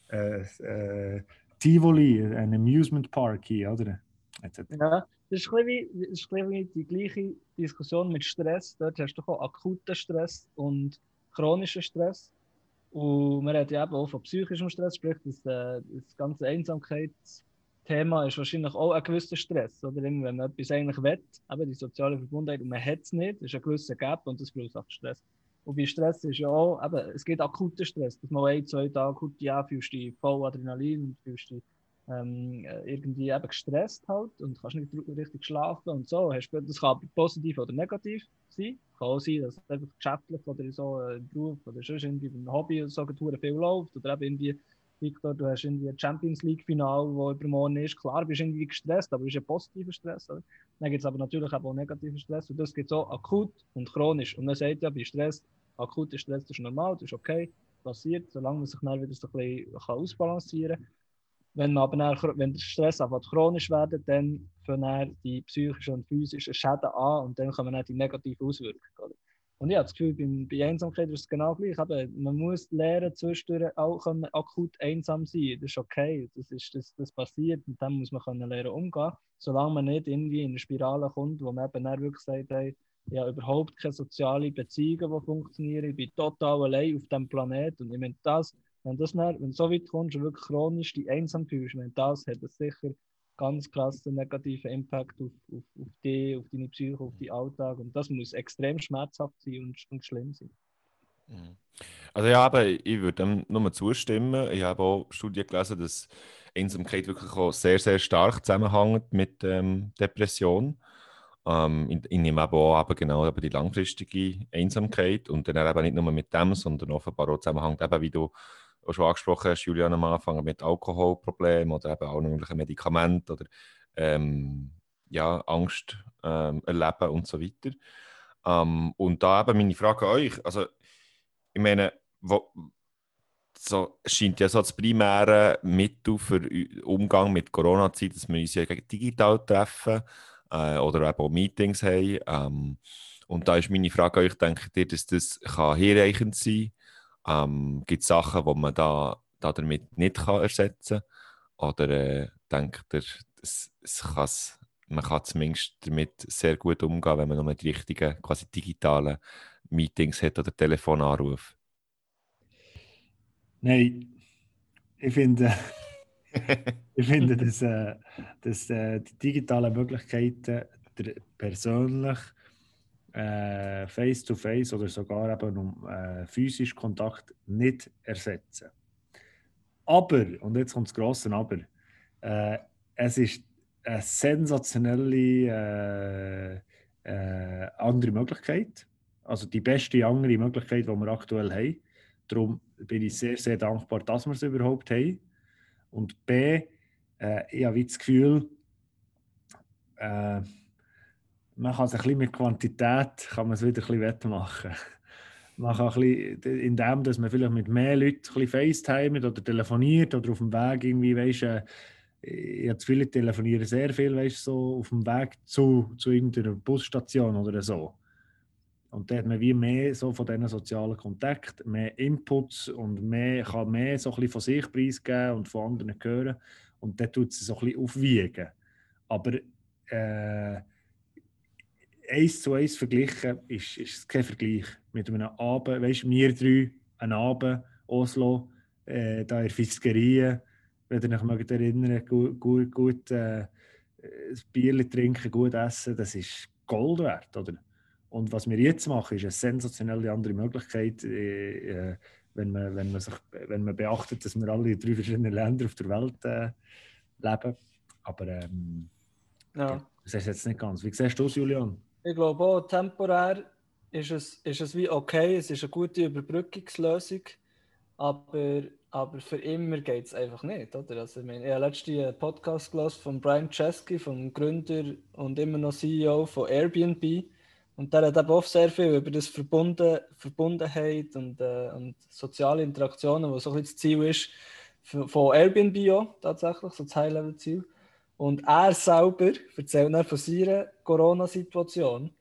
äh, äh, Tivoli, ein Amusement Park hier, oder? Ja, das ist, ein wie, das ist wie die gleiche Diskussion mit Stress. Dort hast du auch akuten Stress und chronischen Stress. Und man hat ja eben auch von psychischem Stress, sprich, das, äh, das ganze Einsamkeitsthema ist wahrscheinlich auch ein gewisser Stress. Oder wenn man etwas eigentlich will, eben die soziale Verbundenheit, und man hat es nicht, ist ein gewisser Gap und das verursacht Stress. Und bei Stress ist ja auch, eben, es geht akuter Stress, dass man ein, zwei Tage gut, ja, fühlst du dich voll Adrenalin und fühlst dich ähm, irgendwie eben gestresst halt und kannst nicht richtig schlafen und so. das kann positiv oder negativ sein. Kann auch sein, dass einfach geschäftlich oder so äh, im Beruf oder sonst irgendwie beim Hobby so viel läuft oder eben irgendwie Victor, du hast irgendwie ein Champions League-Final, das übermorgen ist. Klar, bist irgendwie gestresst, aber es ist ein positiver Stress. Oder? Dann gibt es aber natürlich auch negativen Stress. Und das gibt es auch akut und chronisch. Und man sagt ja, bei Stress, akuter Stress ist normal, das ist okay, passiert, solange man sich dann wieder so ein bisschen ausbalancieren kann. Wenn, man aber dann, wenn der Stress einfach chronisch wird, dann fangen die psychischen und physischen Schäden an und dann kommen dann die negativen Auswirkungen. Und ich habe das Gefühl, beim, bei Einsamkeit ist es genau gleich. Eben, man muss lernen, zwischendurch auch können akut einsam sein. Das ist okay, das, ist, das, das passiert und dann muss man können lernen umgehen. Solange man nicht irgendwie in eine Spirale kommt, wo man eben dann wirklich sagt, hey, ich habe überhaupt keine sozialen Beziehungen, die funktionieren. Ich bin total allein auf diesem Planeten. Und ich meine, das wenn, das dann, wenn du so weit kommst und wirklich chronisch die einsam fühlst, wenn das hat das sicher ganz krassen negativen Impact auf, auf, auf dich, auf deine Psyche, auf deinen Alltag. Und das muss extrem schmerzhaft sein und, und schlimm sein. Mhm. Also ja, aber ich würde dem nur zustimmen. Ich habe auch Studien gelesen, dass Einsamkeit wirklich auch sehr, sehr stark zusammenhängt mit ähm, Depression. Ähm, ich, ich, nehme aber auch eben genau eben die langfristige Einsamkeit und dann eben nicht nur mit dem, sondern offenbar auch zusammenhängt, eben, wie du auch schon angesprochen hast, Julian, am Anfang mit Alkoholproblemen oder eben auch möglichen Medikamenten oder ähm, ja, Angst ähm, erleben und so weiter. Ähm, und da eben meine Frage an euch, also ich meine, wo, so scheint ja so das primäre Mittel für Umgang mit Corona-Zeit, dass wir uns ja digital treffen äh, oder eben auch Meetings haben. Ähm, und da ist meine Frage an euch, denkt ihr, dass das kann hinreichend sein kann? Ähm, Gibt es Sachen, die man da, da damit nicht kann ersetzen kann? Oder äh, denkt ihr, es, es man kann zumindest damit sehr gut umgehen, wenn man nur die richtigen, quasi digitalen Meetings hat oder Telefonanrufe? Nein, ich finde, ich finde dass, äh, dass äh, die digitalen Möglichkeiten persönlich äh, face-to-face oder sogar eben um äh, physisch Kontakt nicht ersetzen. Aber, und jetzt kommt das grosse Aber, äh, es ist eine sensationelle äh, äh, andere Möglichkeit. Also die beste andere Möglichkeit, die wir aktuell haben. Darum bin ich sehr, sehr dankbar, dass wir es überhaupt haben. Und B, äh, ich habe das Gefühl, äh, man kann es ein bisschen mit Quantität kann man es wieder ein bisschen wettmachen. Man kann ein bisschen, indem dass man vielleicht mit mehr Leuten ein bisschen FaceTime oder telefoniert oder auf dem Weg irgendwie, weißt, äh, jetzt viele telefonieren sehr viel, weißt, so auf dem Weg zu, zu irgendeiner Busstation oder so. Und da hat man wie mehr so von diesen sozialen Kontakten, mehr Inputs und mehr, kann mehr so ein von sich preisgeben und von anderen hören. Und dann tut es so ein bisschen aufwiegen. Aber äh, eins zu eins verglichen ist, ist kein Vergleich mit einem Abend, weißt du, wir drei, ein Abend, Oslo, äh, da in Fiskerie, wenn ihr euch mögt erinnern, gut, gut, gut äh, ein Bier trinken, gut essen, das ist Gold wert, oder? Und was wir jetzt machen, ist eine sensationelle andere Möglichkeit, äh, äh, wenn, man, wenn, man sich, wenn man beachtet, dass wir alle in drei verschiedenen Ländern auf der Welt äh, leben. Aber ähm, ja. das ist jetzt nicht ganz. Wie siehst du es, Julian? Ich glaube auch, temporär ist es, ist es wie okay, es ist eine gute Überbrückungslösung, aber, aber für immer geht es einfach nicht. Oder? Also, ich, meine, ich habe letztens Podcast gelesen von Brian Chesky, vom Gründer und immer noch CEO von Airbnb. Und der hat eben auch sehr viel über das Verbunden, Verbundenheit und, äh, und soziale Interaktionen, was so ein bisschen das Ziel ist von Airbnb auch, tatsächlich, so das High-Level-Ziel. Und er selber erzählt dann von seiner Corona-Situation.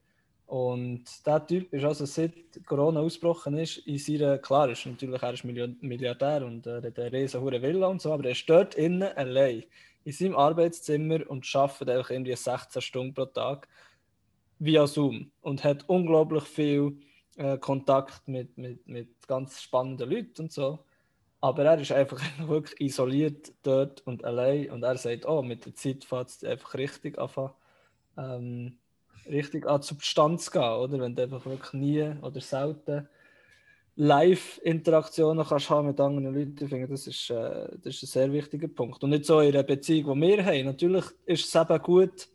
Und der Typ ist also seit Corona ausgebrochen ist, in seiner, klar, ist natürlich, er ist Milliardär und er hat eine riesen Villa und so, aber er dort innen allein in seinem Arbeitszimmer und arbeitet einfach irgendwie 16 Stunden pro Tag via Zoom und hat unglaublich viel äh, Kontakt mit, mit, mit ganz spannenden Leuten und so. Aber er ist einfach wirklich isoliert dort und allein und er sagt, oh, mit der Zeit fängt es einfach richtig an, ähm, richtig an Substanz gehen, oder? Wenn du einfach wirklich nie oder selten Live-Interaktionen kannst haben mit anderen Leuten, ich finde, das ist, äh, das ist ein sehr wichtiger Punkt. Und nicht so in einer Beziehung, die wir haben. Natürlich ist es eben gut,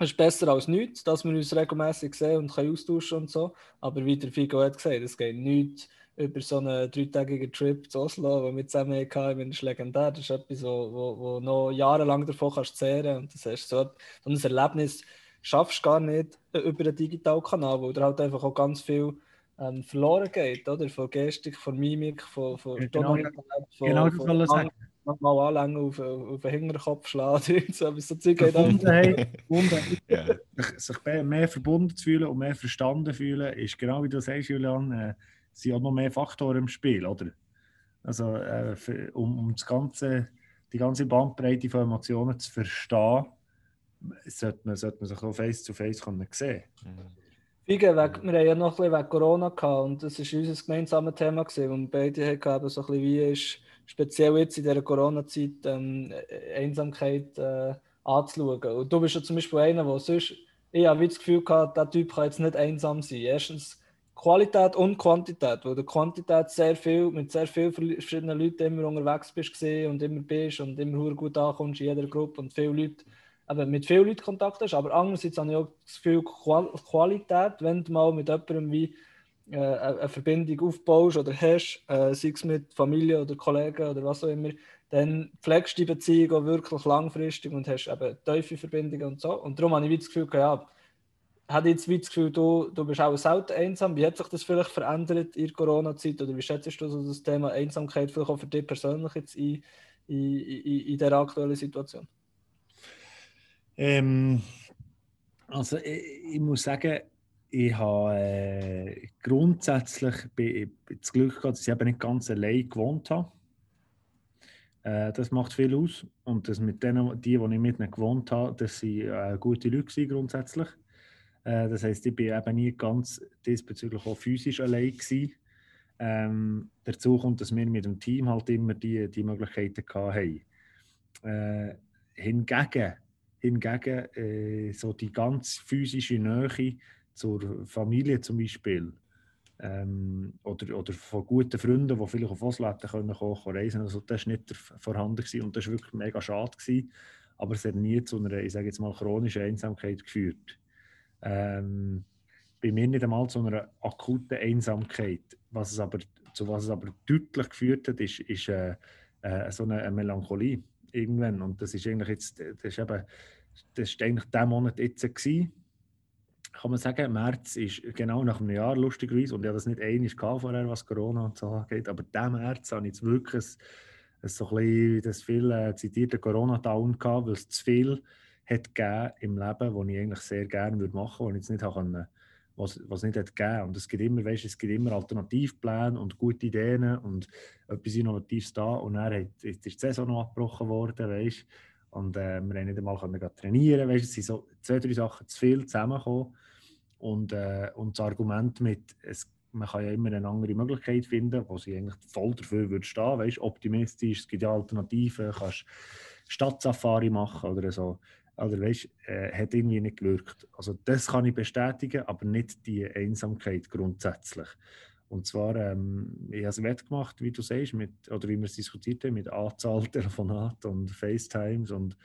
ist besser als nichts, dass wir uns regelmäßig sehen und können austauschen und so. Aber wie der Figo hat gesagt, es geht nicht über so einen dreitägigen Trip zu Oslo, den wir zusammen hatten, ist legendär. Das ist etwas, wo, wo, wo noch jahrelang davon kannst zehren und das heißt, so, so ein Erlebnis schaffst du gar nicht über einen digitalen Kanal, wo da halt einfach auch ganz viel ähm, verloren geht, oder? Von Gestik, von Mimik, von, von ja, genau, von, genau das soll sagen. Mal anlängen auf, auf den Hinterkopf schlagen, so, so Zeug Verbundenheit, Verbundenheit. sich, sich mehr verbunden zu fühlen und mehr verstanden fühlen, ist genau wie du sagst, Julian, äh, sind auch noch mehr Faktoren im Spiel, oder? Also, äh, für, um, um das ganze, die ganze Bandbreite von Emotionen zu verstehen, sollte man, sollte man sich auch face to face können sehen. Wegen, wir haben ja noch ein bisschen wegen Corona gehabt und das war unser gemeinsames Thema gewesen, und beide haben so ein bisschen wie ist, speziell jetzt in dieser Corona-Zeit, ähm, Einsamkeit äh, anzuschauen. Und du bist ja zum Beispiel einer, der sonst, ich habe das Gefühl gehabt, der Typ kann jetzt nicht einsam sein. Erstens, Qualität und Quantität, wo du Quantität sehr viel, mit sehr vielen verschiedenen Leuten immer unterwegs bist und immer bist und immer gut ankommst in jeder Gruppe und viele Leute, eben mit vielen Leuten Kontakt hast, aber andererseits habe ich auch das Gefühl, Qualität, wenn du mal mit jemandem wie äh, eine Verbindung aufbaust oder hast, äh, sei es mit Familie oder Kollegen oder was auch immer, dann pflegst du die Beziehung auch wirklich langfristig und hast eben tiefe Verbindungen und so. Und darum habe ich das Gefühl, ja, habe jetzt das Gefühl, du, du bist auch selten einsam. Wie hat sich das vielleicht verändert in der Corona-Zeit oder wie schätzt du so das Thema Einsamkeit vielleicht auch für dich persönlich jetzt in, in, in, in der aktuellen Situation? Ähm, also ich, ich, muss sagen, ich habe äh, grundsätzlich das Glück gehabt, dass ich eben nicht ganz allein gewohnt habe. Äh, das macht viel aus. Und das mit denen, die, die ich mit ihnen gewohnt habe, das waren äh, gute Leute grundsätzlich. Äh, das heisst, ich bin eben nie ganz diesbezüglich auch physisch allein gewesen. Ähm, dazu kommt, dass wir mit dem Team halt immer die, die Möglichkeiten hatten. Äh, hingegen, hingegen äh, so die ganz physische Nähe zur Familie zum Beispiel, ähm, oder, oder von guten Freunden, die vielleicht auf Oslo hätten können, kommen, reisen also das war nicht vorhanden gewesen und das war wirklich mega schade. Gewesen. Aber es hat nie zu einer, ich sage jetzt mal, chronischen Einsamkeit geführt. Ähm, bei mir nicht einmal zu einer akuten Einsamkeit. Was es aber, zu was es aber deutlich geführt hat, ist, ist äh, äh, so eine, eine, Melancholie irgendwann. Und das ist eigentlich jetzt, das ist eben, das ist eigentlich der Monat jetzt gewesen kann man sagen, März ist genau nach einem Jahr lustigerweise, und ja das nicht einig vorher, was Corona und so angeht, aber diesen März habe ich jetzt wirklich ein, ein so ein bisschen, das viel äh, zitierte Corona-Down gehabt, weil es zu viel hat gegeben im Leben, was ich eigentlich sehr gerne würde machen würde, was ich jetzt nicht habe was, was nicht hat gegeben. Und es gibt immer, weißt, es gibt immer Alternativpläne und gute Ideen und etwas Innovatives da. Und dann ist die Saison noch abgebrochen worden, weißt, und äh, wir haben nicht einmal können trainieren. Weißt, es sind so zwei, drei Sachen zu viel zusammengekommen. Und, äh, und das Argument mit, es, man kann ja immer eine andere Möglichkeit finden, wo sie eigentlich voll dafür würde stehen, weißt, optimistisch, es gibt ja Alternativen, kannst Stadtsafari machen oder so. Oder weißt, äh, hat irgendwie nicht gewirkt. Also das kann ich bestätigen, aber nicht die Einsamkeit grundsätzlich. Und zwar, ähm, ich habe es wettgemacht, wie du sagst, mit, oder wie wir es diskutiert haben, mit Anzahl Telefonaten und FaceTimes und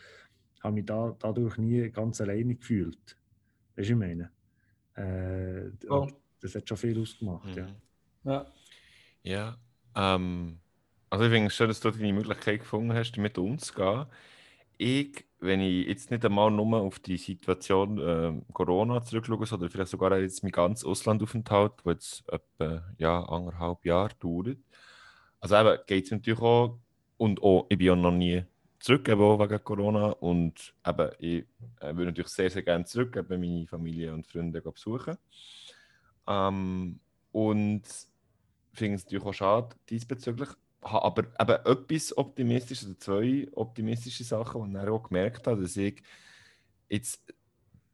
habe mich da, dadurch nie ganz alleine gefühlt. Weißt du, ich meine? Äh, oh. Das hat schon viel ausgemacht, mhm. ja. Ja, ja ähm, also ich finde es schön, dass du die Möglichkeit gefunden hast, damit umzugehen. Ich, wenn ich jetzt nicht einmal nur auf die Situation äh, Corona zurückschaue, sondern vielleicht sogar jetzt mein ganzes Auslandaufenthalt, der jetzt etwa ja, anderthalb Jahre dauert. Also eben geht es natürlich auch, und auch, ich bin ja noch nie zurück, eben auch wegen Corona. Und eben, ich äh, würde natürlich sehr, sehr gerne zurück, eben meine Familie und Freunde besuchen. Ähm, und finde es natürlich auch schade diesbezüglich. Habe aber eben etwas optimistisches, oder zwei optimistische Sachen, die ich auch gemerkt habe, dass ich jetzt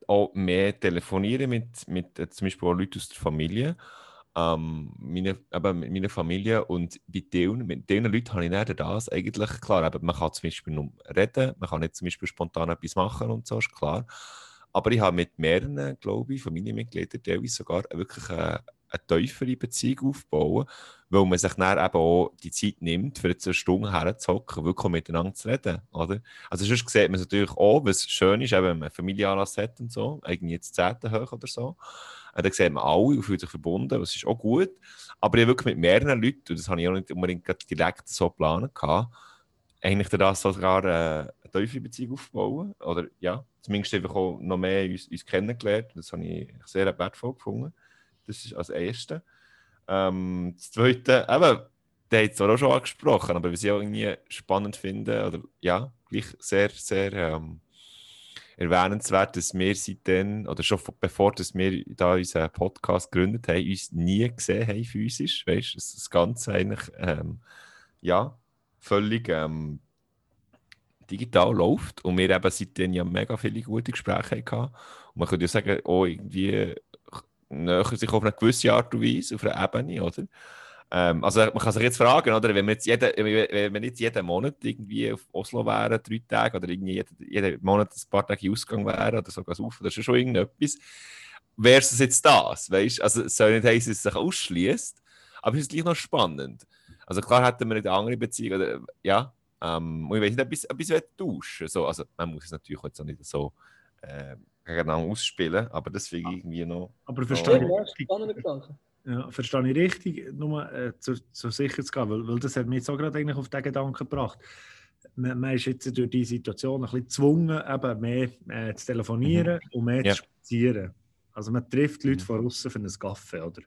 auch mehr telefoniere mit, mit äh, zum Beispiel auch Leuten aus der Familie ähm, meine, eben mit meiner Familie und bei denen, mit diesen Leuten habe ich dann das eigentlich, klar, eben, man kann zum Beispiel nur reden, man kann nicht zum Beispiel spontan etwas machen und so, ist klar. Aber ich habe mit mehreren, glaube ich, Familienmitgliedern teilweise sogar wirklich eine, eine tiefere Beziehung aufbauen, weil man sich dann eben auch die Zeit nimmt, für eine Stunde herzuhocken, wirklich miteinander zu reden, oder? Also sonst sieht man es natürlich auch, was schön ist, eben, wenn man Familienanlass hat und so, irgendwie jetzt 10. hoch oder so, dann sieht man alle und fühlt sich verbunden, das ist auch gut. Aber ich wirklich mit mehreren Leuten, und das habe ich auch nicht unbedingt direkt so geplant, gehabt, eigentlich das sogar äh, eine tiefe Beziehung aufbauen. Oder ja, zumindest einfach auch noch mehr uns, uns kennengelernt. Das habe ich sehr wertvoll gefunden. Das ist als Erste. Ähm, das Zweite, eben, der hat es auch schon angesprochen, aber was ich auch irgendwie spannend finde, oder ja, gleich sehr, sehr ähm, erwähnenswert, dass wir seitdem, oder schon bevor dass wir da unseren Podcast gegründet haben, uns nie gesehen haben physisch. Weißt du, das Ganze eigentlich ähm, ja, völlig ähm, digital läuft und wir eben seitdem ja mega viele gute Gespräche hatten. Und man könnte ja sagen, oh, irgendwie näher sich auf eine gewisse Art und Weise, auf einer Ebene, oder? Ähm, also man kann sich jetzt fragen, oder, wenn wir jetzt jeden, wenn wir jetzt jeden Monat irgendwie auf Oslo wären, drei Tage, oder irgendwie jeden, jeden Monat ein paar Tage Ausgang wären, oder sogar auf, oder schon irgendetwas, wäre es jetzt das, weißt? Also es soll nicht heißen, dass es sich ausschließt, aber es ist gleich noch spannend. Also klar hätten wir eine andere Beziehung, oder, ja, ähm, und ich weiß nicht, etwas, etwas tauschen so, also man muss es natürlich jetzt auch nicht so äh, gegeneinander ausspielen, aber das finde ich irgendwie noch... Aber verstehe ich? Ja, verstehe ich richtig, nur äh, zu, zu sicher zu gehen, weil, weil das hat mich jetzt auch gerade eigentlich auf den Gedanken gebracht. Man, man ist jetzt durch die Situation ein bisschen gezwungen, eben mehr äh, zu telefonieren und mehr Ja. zu spazieren. Also man trifft Leute Mhm. von außen für einen Kaffee, oder?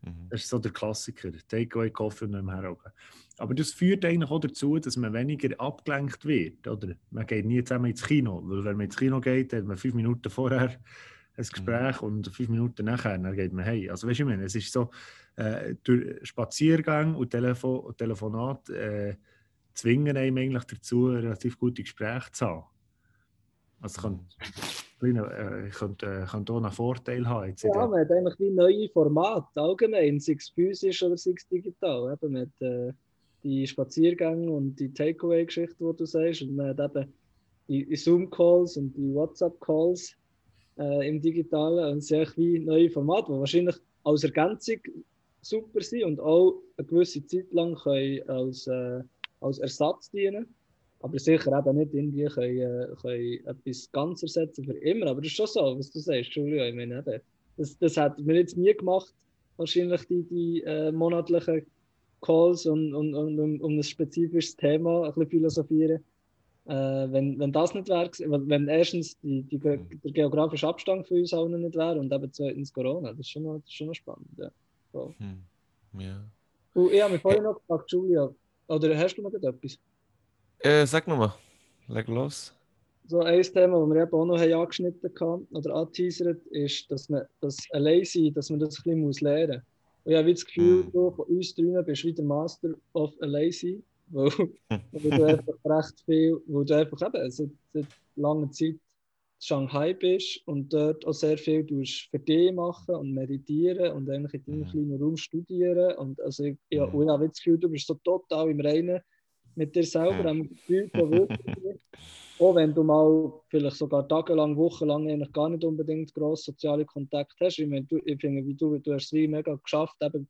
Mhm. Das ist so der Klassiker, Takeaway, Kaffee und nicht mehr herhocken. Aber das führt eigentlich auch dazu, dass man weniger abgelenkt wird, oder? Man geht nie zusammen ins Kino, weil wenn man ins Kino geht, hat man fünf Minuten vorher ein Gespräch und fünf Minuten nachher, dann geht man hey. Also weißt du, ich meine, es ist so, äh, durch Spaziergang und Telefon Telefonat äh, zwingen einem eigentlich dazu, relativ gute Gespräche zu haben. Also könnte, äh, könnte, äh, könnte auch einen Vorteil haben. Jetzt Ja, man hat eigentlich wie neue Formate allgemein, sei es physisch oder sei es digital. Eben mit äh, die Spaziergänge und die Takeaway-Geschichte, die du sagst. Und man hat eben die Zoom-Calls und die WhatsApp-Calls äh, im Digitalen. Und es sind eigentlich wie neue Formate, die wahrscheinlich als Ergänzung super sind und auch eine gewisse Zeit lang als, äh, als Ersatz dienen. Aber sicher eben nicht irgendwie können, äh, können etwas ganz ersetzen für immer. Aber das ist schon so, was du sagst, Julia. Ich meine, das, das hätten wir jetzt nie gemacht, wahrscheinlich die, die äh, monatlichen Calls und, und, und um, um ein spezifisches Thema ein bisschen philosophieren. Äh, wenn, wenn das nicht wäre, wenn- erstens die, die, ge- der geografische Abstand für uns allen nicht wäre und eben zweitens Corona, das ist schon noch, das ist schon noch spannend. Ja. So. Hm. Ja. Und ich habe mich vorhin noch gefragt, Julia, oder hast du noch etwas? Äh, sag nochmal, leg los. so ein Thema, das wir eben auch noch haben angeschnitten haben oder angeteasert, ist, dass man das allein sein, dass man das ein bisschen lernen muss. Und ich habe das Gefühl, Mhm. du von uns drinnen bist wie der Master of allein sein, weil, weil du einfach recht viel, weil du einfach eben seit, seit langer Zeit in Shanghai bist und dort auch sehr viel tust für dich machen und meditieren und eigentlich in deinem kleinen Raum studieren. Und also ich, ja, und ich habe das Gefühl, du bist so total im Reinen mit dir selber, am Gefühl von wirklich. Auch wenn du mal vielleicht sogar tagelang, wochenlang eigentlich gar nicht unbedingt gross soziale Kontakt hast. Ich, meine, du, ich finde, wie du, du hast es wie mega geschafft, eben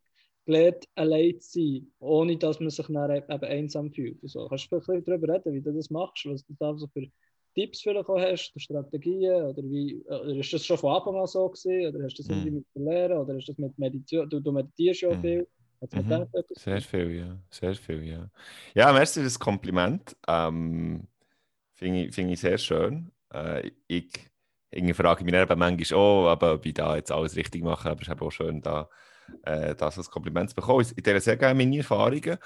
gelernt, allein zu sein, ohne dass man sich dann eben einsam fühlt. und So. Kannst du vielleicht darüber reden, wie du das machst, was du da so für Tipps vielleicht auch hast, oder Strategien, oder wie, oder ist das schon von Anfang an so gewesen, oder hast du das irgendwie Mhm. mit lernen, oder ist das mit Meditation, du, du meditierst ja auch Mhm. viel, Mhm. Sehr viel, ja. Sehr viel, ja. Ja, merci für das Kompliment. Ähm, Finde ich, finde ich sehr schön. Äh, ich irgendwie frage ich mich dann manchmal auch, aber ob ich da jetzt alles richtig mache. Aber es ist auch schön, da, äh, das als Kompliment zu bekommen. Ich teile sehr gerne meine Erfahrungen.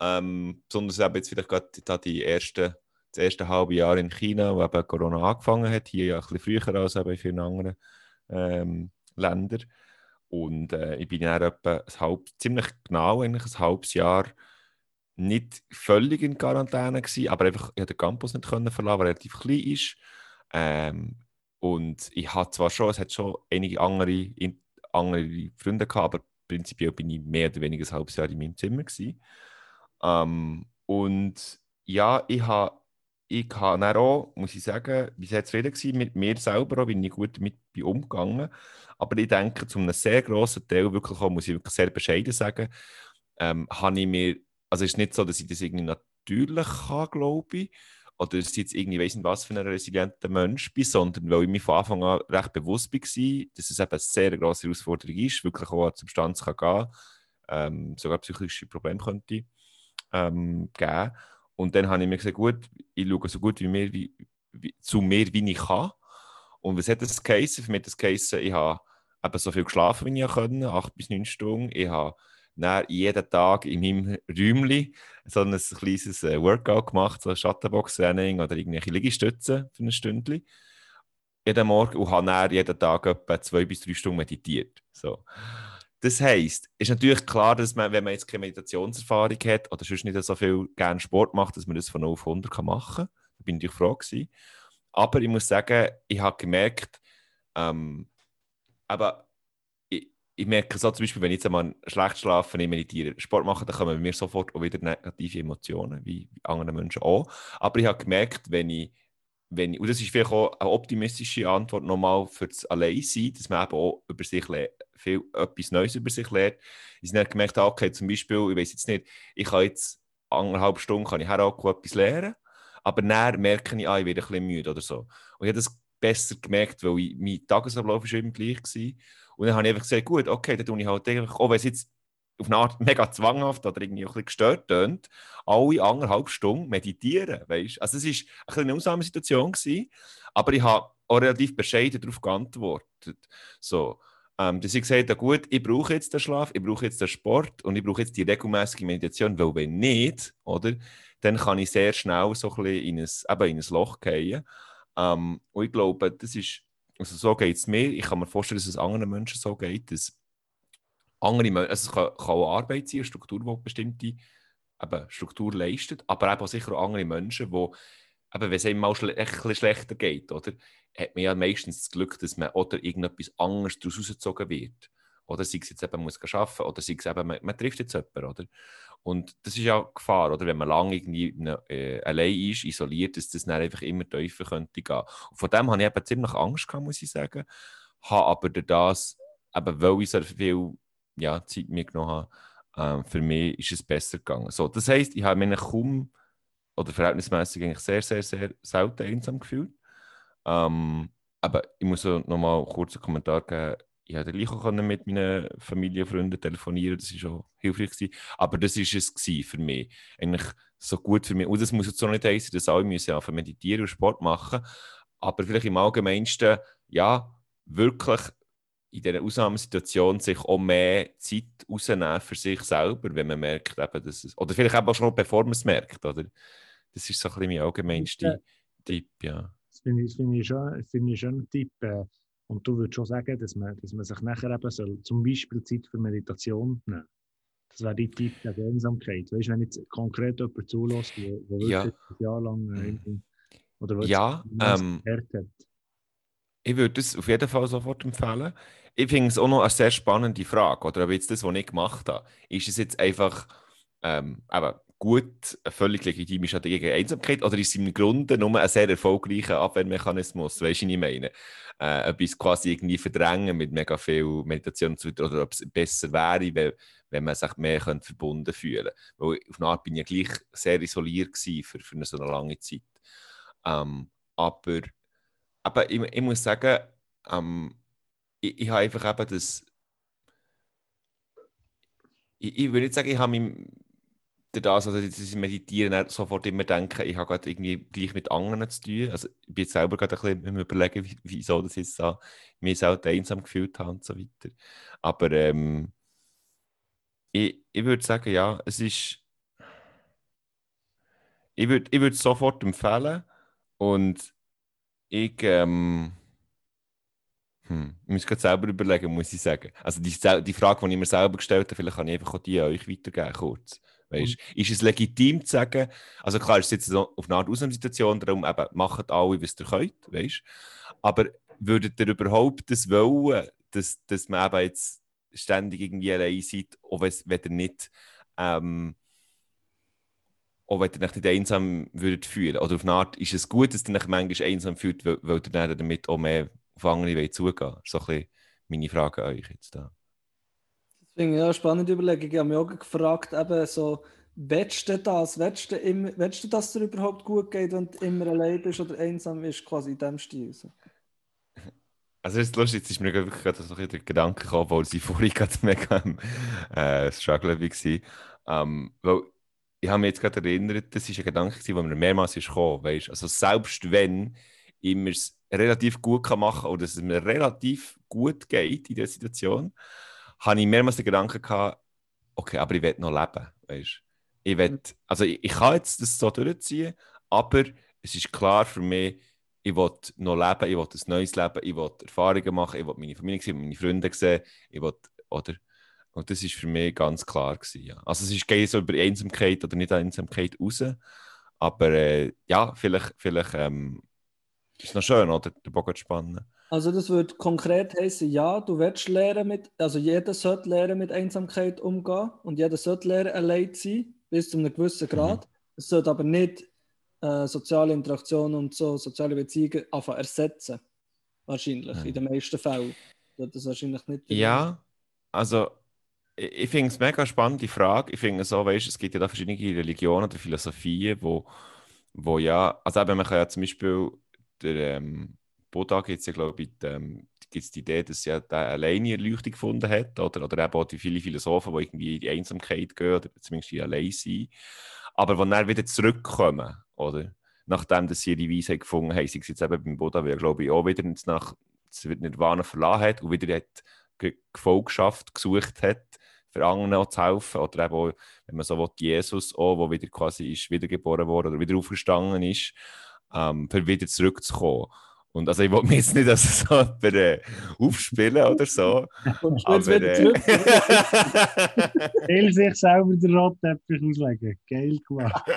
Ähm, besonders eben jetzt vielleicht gerade da die erste, das erste halbe Jahr in China, wo eben Corona angefangen hat. Hier ja ein bisschen früher als eben in vielen anderen ähm, Ländern. Und äh, ich bin dann etwa ein halb, ziemlich genau eigentlich ein halbes Jahr nicht völlig in Quarantäne gewesen, aber einfach ich konnte den Campus nicht können verlassen, weil er relativ klein ist. Ähm, und ich hatte zwar schon, es hat schon einige andere, in, andere Freunde gehabt, aber prinzipiell bin ich mehr oder weniger ein halbes Jahr in meinem Zimmer gewesen. Ähm, und ja, ich habe ich habe dann auch, muss ich sagen, ich sehr zufrieden gewesen mit mir selber, auch, bin ich gut damit umgegangen. Aber ich denke, zu einem sehr grossen Teil, wirklich auch, muss ich wirklich sehr bescheiden sagen, ähm, habe ich mir, also es ist nicht so, dass ich das irgendwie natürlich kann, glaube ich, oder dass ich jetzt irgendwie weiss nicht, was für ein resilienter Mensch bin, sondern weil ich mir von Anfang an recht bewusst war, dass es eben eine sehr grosse Herausforderung ist, wirklich auch an die Substanz kann gehen ähm, sogar psychische Probleme könnte ähm, geben. Und dann habe ich mir gesagt, gut, ich schaue so gut wie mir, wie, wie, zu mir, wie ich kann. Und was hat das geheißen? Für mich hat das geheißen, ich habe eben so viel geschlafen, wie ich konnte, acht bis neun Stunden. Ich habe dann jeden Tag in meinem Räumchen so ein kleines äh, Workout gemacht, so ein Schattenbox-Training oder irgendwelche Liegestützen für ein Stündchen. Jeden Morgen und habe dann jeden Tag etwa zwei bis drei Stunden meditiert. So. Das heisst, ist natürlich klar, dass man, wenn man jetzt keine Meditationserfahrung hat oder sonst nicht so viel gerne Sport macht, dass man das von 0 auf 100 machen kann. Da bin ich froh gewesen. Aber ich muss sagen, ich habe gemerkt, ähm, aber ich, merke so zum Beispiel, wenn ich jetzt einmal schlecht schlafe, ich meditiere, Sport mache, dann kommen bei mir sofort auch wieder negative Emotionen, wie andere Menschen auch. Aber ich habe gemerkt, wenn ich, wenn ich, und das ist vielleicht auch eine optimistische Antwort nochmal für das Alleinsein, dass man eben auch über sich lernt, viel, etwas Neues über sich lernt. Ich habe gemerkt, okay, zum Beispiel, ich weiß jetzt nicht, ich kann jetzt anderthalb Stunden kann ich auch etwas lernen, aber dann merke ich, ah, ich werde ein bisschen müde oder so. Und ich habe das besser gemerkt, weil ich, mein Tagesablauf war immer gleich war. Und dann habe ich einfach gesagt, gut, okay, dann tue ich halt einfach, auch wenn es jetzt auf eine Art mega zwanghaft oder irgendwie ein bisschen gestört tönt, alle anderthalb Stunden meditieren, weißt? Also es war eine Ausnahmesituation, gewesen, aber ich habe auch relativ bescheiden darauf geantwortet. So, ähm, dass ich gesagt habe, gut, ich brauche jetzt den Schlaf, ich brauche jetzt den Sport und ich brauche jetzt die regelmäßige Meditation, weil wenn nicht, oder, dann kann ich sehr schnell so ein bisschen in ein, eben in ein Loch fallen. Ähm, und ich glaube, das ist, also so geht es mir. Ich kann mir vorstellen, dass es anderen Menschen so geht, dass andere Menschen, also es kann, kann auch Arbeit sein, eine Struktur, die bestimmte eben, Struktur leistet, aber eben auch sicher auch andere Menschen, die, eben, wenn es einem mal schle ein bisschen schlechter geht, oder, hat man ja meistens das Glück, dass man oder irgendetwas anderes daraus rausgezogen wird. Oder sei es jetzt eben, muss arbeiten oder sei es eben, man, man trifft jetzt jemanden, oder? Und das ist ja Gefahr, oder? Wenn man lange irgendwie äh, allein ist, isoliert, dass das dann einfach immer tiefer könnte gehen. Und von dem habe ich eben ziemlich Angst gehabt, muss ich sagen. Habe aber durch das, eben weil ich so viel ja, Zeit mir genommen habe, äh, für mich ist es besser gegangen. So, das heisst, ich habe mich kaum oder verhältnismäßig eigentlich sehr, sehr, sehr selten einsam gefühlt. Ähm, aber ich muss noch mal einen Kommentar geben. Ich konnte gleich auch mit meinen Familie und Freunden telefonieren, das war auch hilfreich. Gewesen. Aber das war es für mich. Eigentlich so gut für mich. Und das muss jetzt auch nicht heißen, dass alle müssen einfach meditieren und Sport machen. Aber vielleicht im Allgemeinsten, ja, wirklich in dieser Ausnahmesituation sich auch mehr Zeit rausnehmen für sich selber, wenn man merkt, eben, dass es, oder vielleicht auch schon bevor man es merkt, oder? Das ist so ein bisschen mein allgemeinster ja. Tipp, ja. Das finde ich, find ich, schon, find ich schon ein Tipp. Und du würdest schon sagen, dass man, dass man sich nachher eben soll, zum Beispiel Zeit für Meditation nehmen Das wäre die Tipp der Einsamkeit. Weißt du, wenn jetzt konkret jemand zulässt, der wirklich ja. ein Jahr lang äh, mhm. oder ja, ähm, hat. Ich würde es auf jeden Fall sofort empfehlen. Ich finde es auch noch eine sehr spannende Frage. Oder ob jetzt das, was ich gemacht habe, ist es jetzt einfach ähm, aber gut, völlig legitim ist gegen Einsamkeit oder ist im Grunde nur ein sehr erfolgreicher Abwehrmechanismus, weißt du, was ich meine? Äh, etwas quasi irgendwie verdrängen mit mega viel Meditation oder ob es besser wäre, wenn, wenn man sich mehr könnte verbunden fühlen Weil auf eine Art bin ich ja gleich sehr isoliert für, für eine so eine lange Zeit. Ähm, aber, aber ich, ich muss sagen, ähm, ich, ich habe einfach eben das. Ich, ich würde nicht sagen, ich habe mich das, also dieses Meditieren sofort immer denken, ich habe gerade irgendwie gleich mit anderen zu tun. Also ich bin jetzt selber gerade ein bisschen überlegen, wieso das jetzt so, mich selten einsam gefühlt habe und so weiter. Aber ähm, ich, ich würde sagen, ja, es ist. Ich würde ich würd sofort empfehlen und ich. Ähm, hm. Ich muss gerade selber überlegen, muss ich sagen. Also die, die Frage, die ich mir selber gestellt habe, vielleicht kann ich einfach auch die an euch weitergeben, kurz. Weißt, mhm. Ist es legitim zu sagen, also klar, es ist jetzt auf eine Art Ausnahmesituation, darum eben, macht alle, was ihr könnt, weißt? aber würdet ihr überhaupt das wollen, dass, dass man eben jetzt ständig irgendwie allein seid, auch wenn ihr nicht ähm, auch wenn ihr euch nicht einsam würdet fühlen Oder auf eine Art, ist es gut, dass ihr euch manchmal einsam fühlt, weil, weil ihr dann damit auch mehr auf andere zugehen wollt? So ein bisschen meine Frage an euch jetzt da. Deswegen, ja, spannende Überlegung. Ich habe mich auch gefragt, eben so, willst du das? Willst du, willst du, dass es dir überhaupt gut geht, wenn du immer allein bist oder einsam bist, quasi in diesem Stil? So. Also ist lustig, jetzt ist mir wirklich gerade ein der Gedanke gekommen, obwohl sie vorhin gerade mega äh, Struggle war. Ähm, weil ich habe mich jetzt gerade erinnert, das war ein Gedanke, der mir mehrmals ist gekommen, weißt? Also selbst wenn ich mir es relativ gut machen kann oder dass es mir relativ gut geht in der Situation, habe ich mehrmals den Gedanken gehabt, okay, aber ich will noch leben, weißt Ich will, also ich, ich kann jetzt das so durchziehen, aber es ist klar für mich, ich will noch leben, ich will ein neues Leben, ich will Erfahrungen machen, ich will meine Familie sehen, meine Freunde sehen, ich will, oder? Und das ist für mich ganz klar gewesen, ja. Also es ist, geht so über Einsamkeit oder nicht Einsamkeit raus, aber äh, ja, vielleicht, vielleicht ähm, ist es noch schön, oder? Den Bogen zu spannen. Also das würde konkret heißen, ja, du willst lernen mit, also jeder sollte lernen mit Einsamkeit umgehen und jeder sollte lernen allein sein, bis zu einem gewissen mhm. Grad. Mhm. Es sollte aber nicht äh, soziale Interaktion und so soziale Beziehungen einfach ersetzen. Wahrscheinlich, mhm. in den meisten Fällen. Das wahrscheinlich nicht. Ja, also ich, ich finde es mega spannend, die Frage. Ich finde so, weißt es gibt ja da verschiedene Religionen oder Philosophien, wo, wo ja, also eben, man kann ja zum Beispiel der, ähm, Buddha gibt es ja, glaube ich, die, ähm, gibt's die Idee, dass ja alleine Erleuchtung gefunden hat, oder, oder eben auch die vielen Philosophen, die irgendwie in die Einsamkeit gehen, oder zumindest die allein sind. Aber wenn er wieder zurückkommen, oder? Nachdem dass sie die Weisheit gefunden haben, sie jetzt eben beim Buddha, weil glaube ich auch wieder nach Nirvana verlassen hat und wieder hat Gefolgschaft gesucht hat, für andere zu helfen. Oder eben auch, wenn man so will, Jesus auch, der wieder quasi ist wiedergeboren wurde oder wieder aufgestanden ist, ähm, für wieder zurückzukommen. Und also ich wollte mich jetzt nicht als so äh, aufspielen oder so. Und aber, wieder äh, zurück. Geil sich selber den Rotteppich auslegen. Geil gemacht.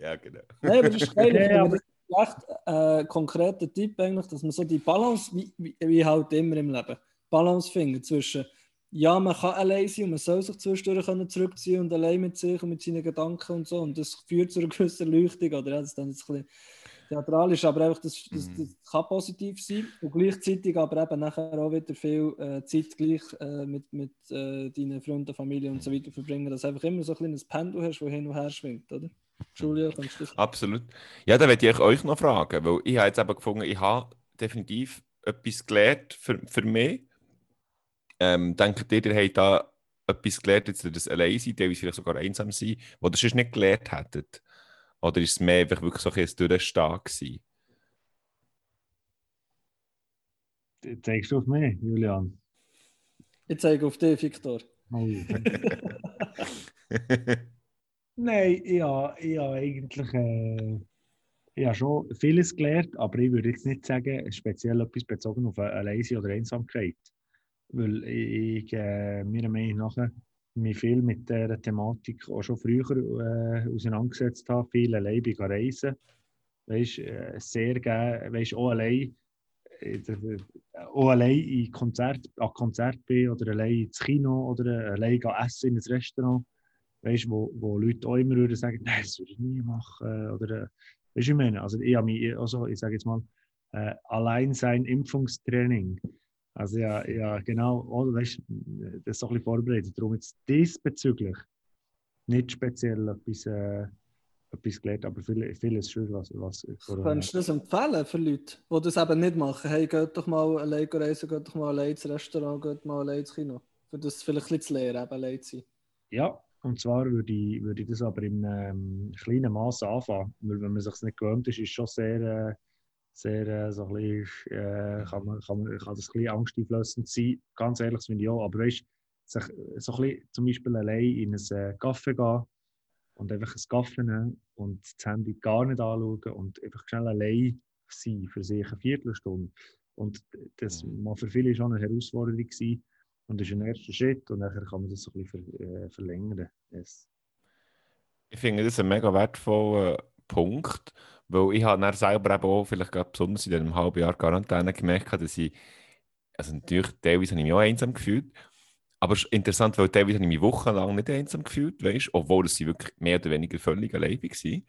ja, genau. Nein, aber das ist geil. Ich Ja, ist echt äh, konkreter Tipp eigentlich, dass man so die Balance, wie, wie, wie halt immer im Leben, Balance findet zwischen, ja, man kann allein sein und man soll sich zwischendurch können zurückziehen und allein mit sich und mit seinen Gedanken und so. Und das führt zu einer gewissen Leuchtung. Oder ja, das ist dann jetzt ein bisschen theatralisch, aber einfach, das, das, Mhm. das kann positiv sein. Und gleichzeitig aber eben nachher auch wieder viel äh, Zeit gleich äh, mit, mit äh, deinen Freunden, Familie und so weiter verbringen, dass du einfach immer so ein kleines Pendel hast, das hin und her schwingt, oder? Julia, kannst du das? Absolut. Ja, da werde ich euch noch fragen, weil ich habe jetzt eben gefunden, ich habe definitiv etwas gelernt für, für mich. Ähm, denkt ihr, ihr habt da etwas gelernt, jetzt das allein seid, teilweise vielleicht sogar einsam sein, was ihr sonst nicht gelernt hättet? Oder ist es mehr einfach wirklich so ein bisschen Durchstehen gewesen? Zeigst du auf mich, Julian? Ich zeige auf dich, Victor. Oh. Nein, ja, ich habe eigentlich äh, ich habe schon vieles gelernt, aber ich würde jetzt nicht sagen, speziell etwas bezogen auf Alleine oder Einsamkeit. Weil ich, äh, meiner Meinung nach mich viel mit dieser Thematik auch schon früher äh, auseinandergesetzt habe, viel allein reisen. Weißt, äh, sehr gerne, weißt, auch allein, äh, auch allein in Konzert, an Konzert bin oder allein ins Kino oder allein essen in ein Restaurant. Weißt, wo, wo Leute auch immer würden sagen, nein, das würde ich nie machen. Oder, äh, weißt du, ich meine, also ich mich, also, ich sage jetzt mal, äh, allein sein Impfungstraining. Also ja, ja genau, oder, weißt, das so ein bisschen vorbereitet. Darum jetzt diesbezüglich nicht speziell etwas, äh, etwas gelernt, aber viel, vieles schön, was, was Könntest du das empfehlen für Leute, die das eben nicht machen? Hey, geht doch mal allein reisen, geht doch mal allein ins Restaurant, geht mal allein ins Kino. Für das vielleicht ein bisschen zu lernen, eben allein zu sein. Ja, und zwar würde ich, würde ich das aber in einem kleinen Maß anfangen, weil wenn man sich nicht gewöhnt ist, ist es schon sehr, äh, sehr äh, so ein bisschen, äh, kann, man, kann, man, kann das ein bisschen angsteinflößend sein, ganz ehrlich, das finde ich auch, aber weißt, sich so ein bisschen zum Beispiel allein in ein äh, Café gehen und einfach ein Kaffee nehmen und das Handy gar nicht anschauen und einfach schnell allein sein für sich eine Viertelstunde. Und das war für viele schon eine Herausforderung gewesen. Und das ist ein erster Schritt und nachher kann man das so ein bisschen ver, äh, verlängern. Yes. Ich finde das einen mega wertvollen Punkt, weil ich habe dann selber eben auch, vielleicht gerade besonders in diesem halben Jahr Quarantäne gemerkt, habe, dass ich, also natürlich, teilweise habe ich mich auch einsam gefühlt, aber es ist interessant, weil teilweise habe ich mich wochenlang nicht einsam gefühlt, weißt, obwohl sie wirklich mehr oder weniger völlig allein war.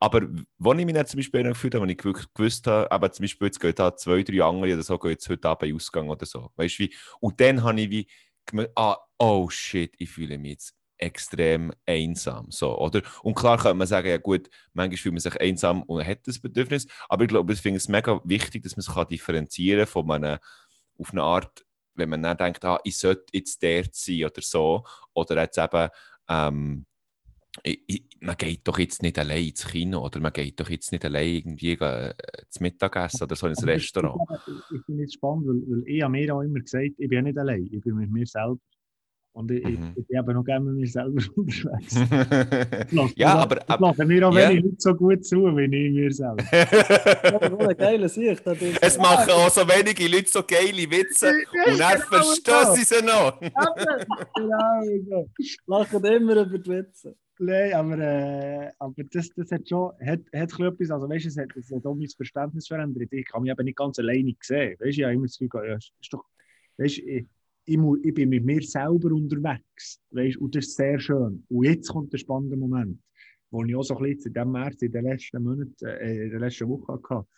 Aber wenn ich mich dann zum Beispiel gefühlt habe, wenn ich wirklich gewusst habe, aber zum Beispiel jetzt gehen zwei, drei andere oder so, gehen jetzt heute Abend Ausgang oder so, weißt, wie, und dann habe ich wie gemerkt, ah, oh shit, ich fühle mich jetzt extrem einsam. So, oder? Und klar könnte man sagen, ja gut, manchmal fühlt man sich einsam und hat das Bedürfnis, aber ich glaube, ich finde es mega wichtig, dass man es kann differenzieren von einem, auf eine Art, wenn man dann denkt, ah, ich sollte jetzt der sein oder so, oder jetzt eben, ähm, ich, ich, man geht doch jetzt nicht allein ins Kino oder man geht doch jetzt nicht allein irgendwie äh, zum Mittagessen oder so ins Restaurant. Ich, finde es spannend, weil, weil ich habe mir auch immer gesagt, ich bin nicht allein, ich bin mit mir selber. Und ich, Mhm. ich, ich noch gerne mit mir selber unterwegs. Ja, aber, Ich lasse mir auch ja. wenig Leute so gut zu, wie ich mir selber. Nur eine geile Sicht. das ist- es machen auch so wenige Leute so geile Witze und dann verstehen sie sie noch. genau so. Lachen immer über die Witze. Nein, aber, äh, aber das, das hat schon hat, hat etwas, also weißt, du, es hat, es hat auch mein Verständnis verändert. Ich kann mich eben nicht ganz alleine sehen. Weißt, du, ich habe immer das Gefühl, ja, ist doch, weißt, ich, ich, muss, ich bin mit mir selber unterwegs. Weißt, und das ist sehr schön. Und jetzt kommt der spannende Moment, wo ich auch so ein bisschen in diesem März, in den letzten Monaten, äh, in der letzten Woche hatte.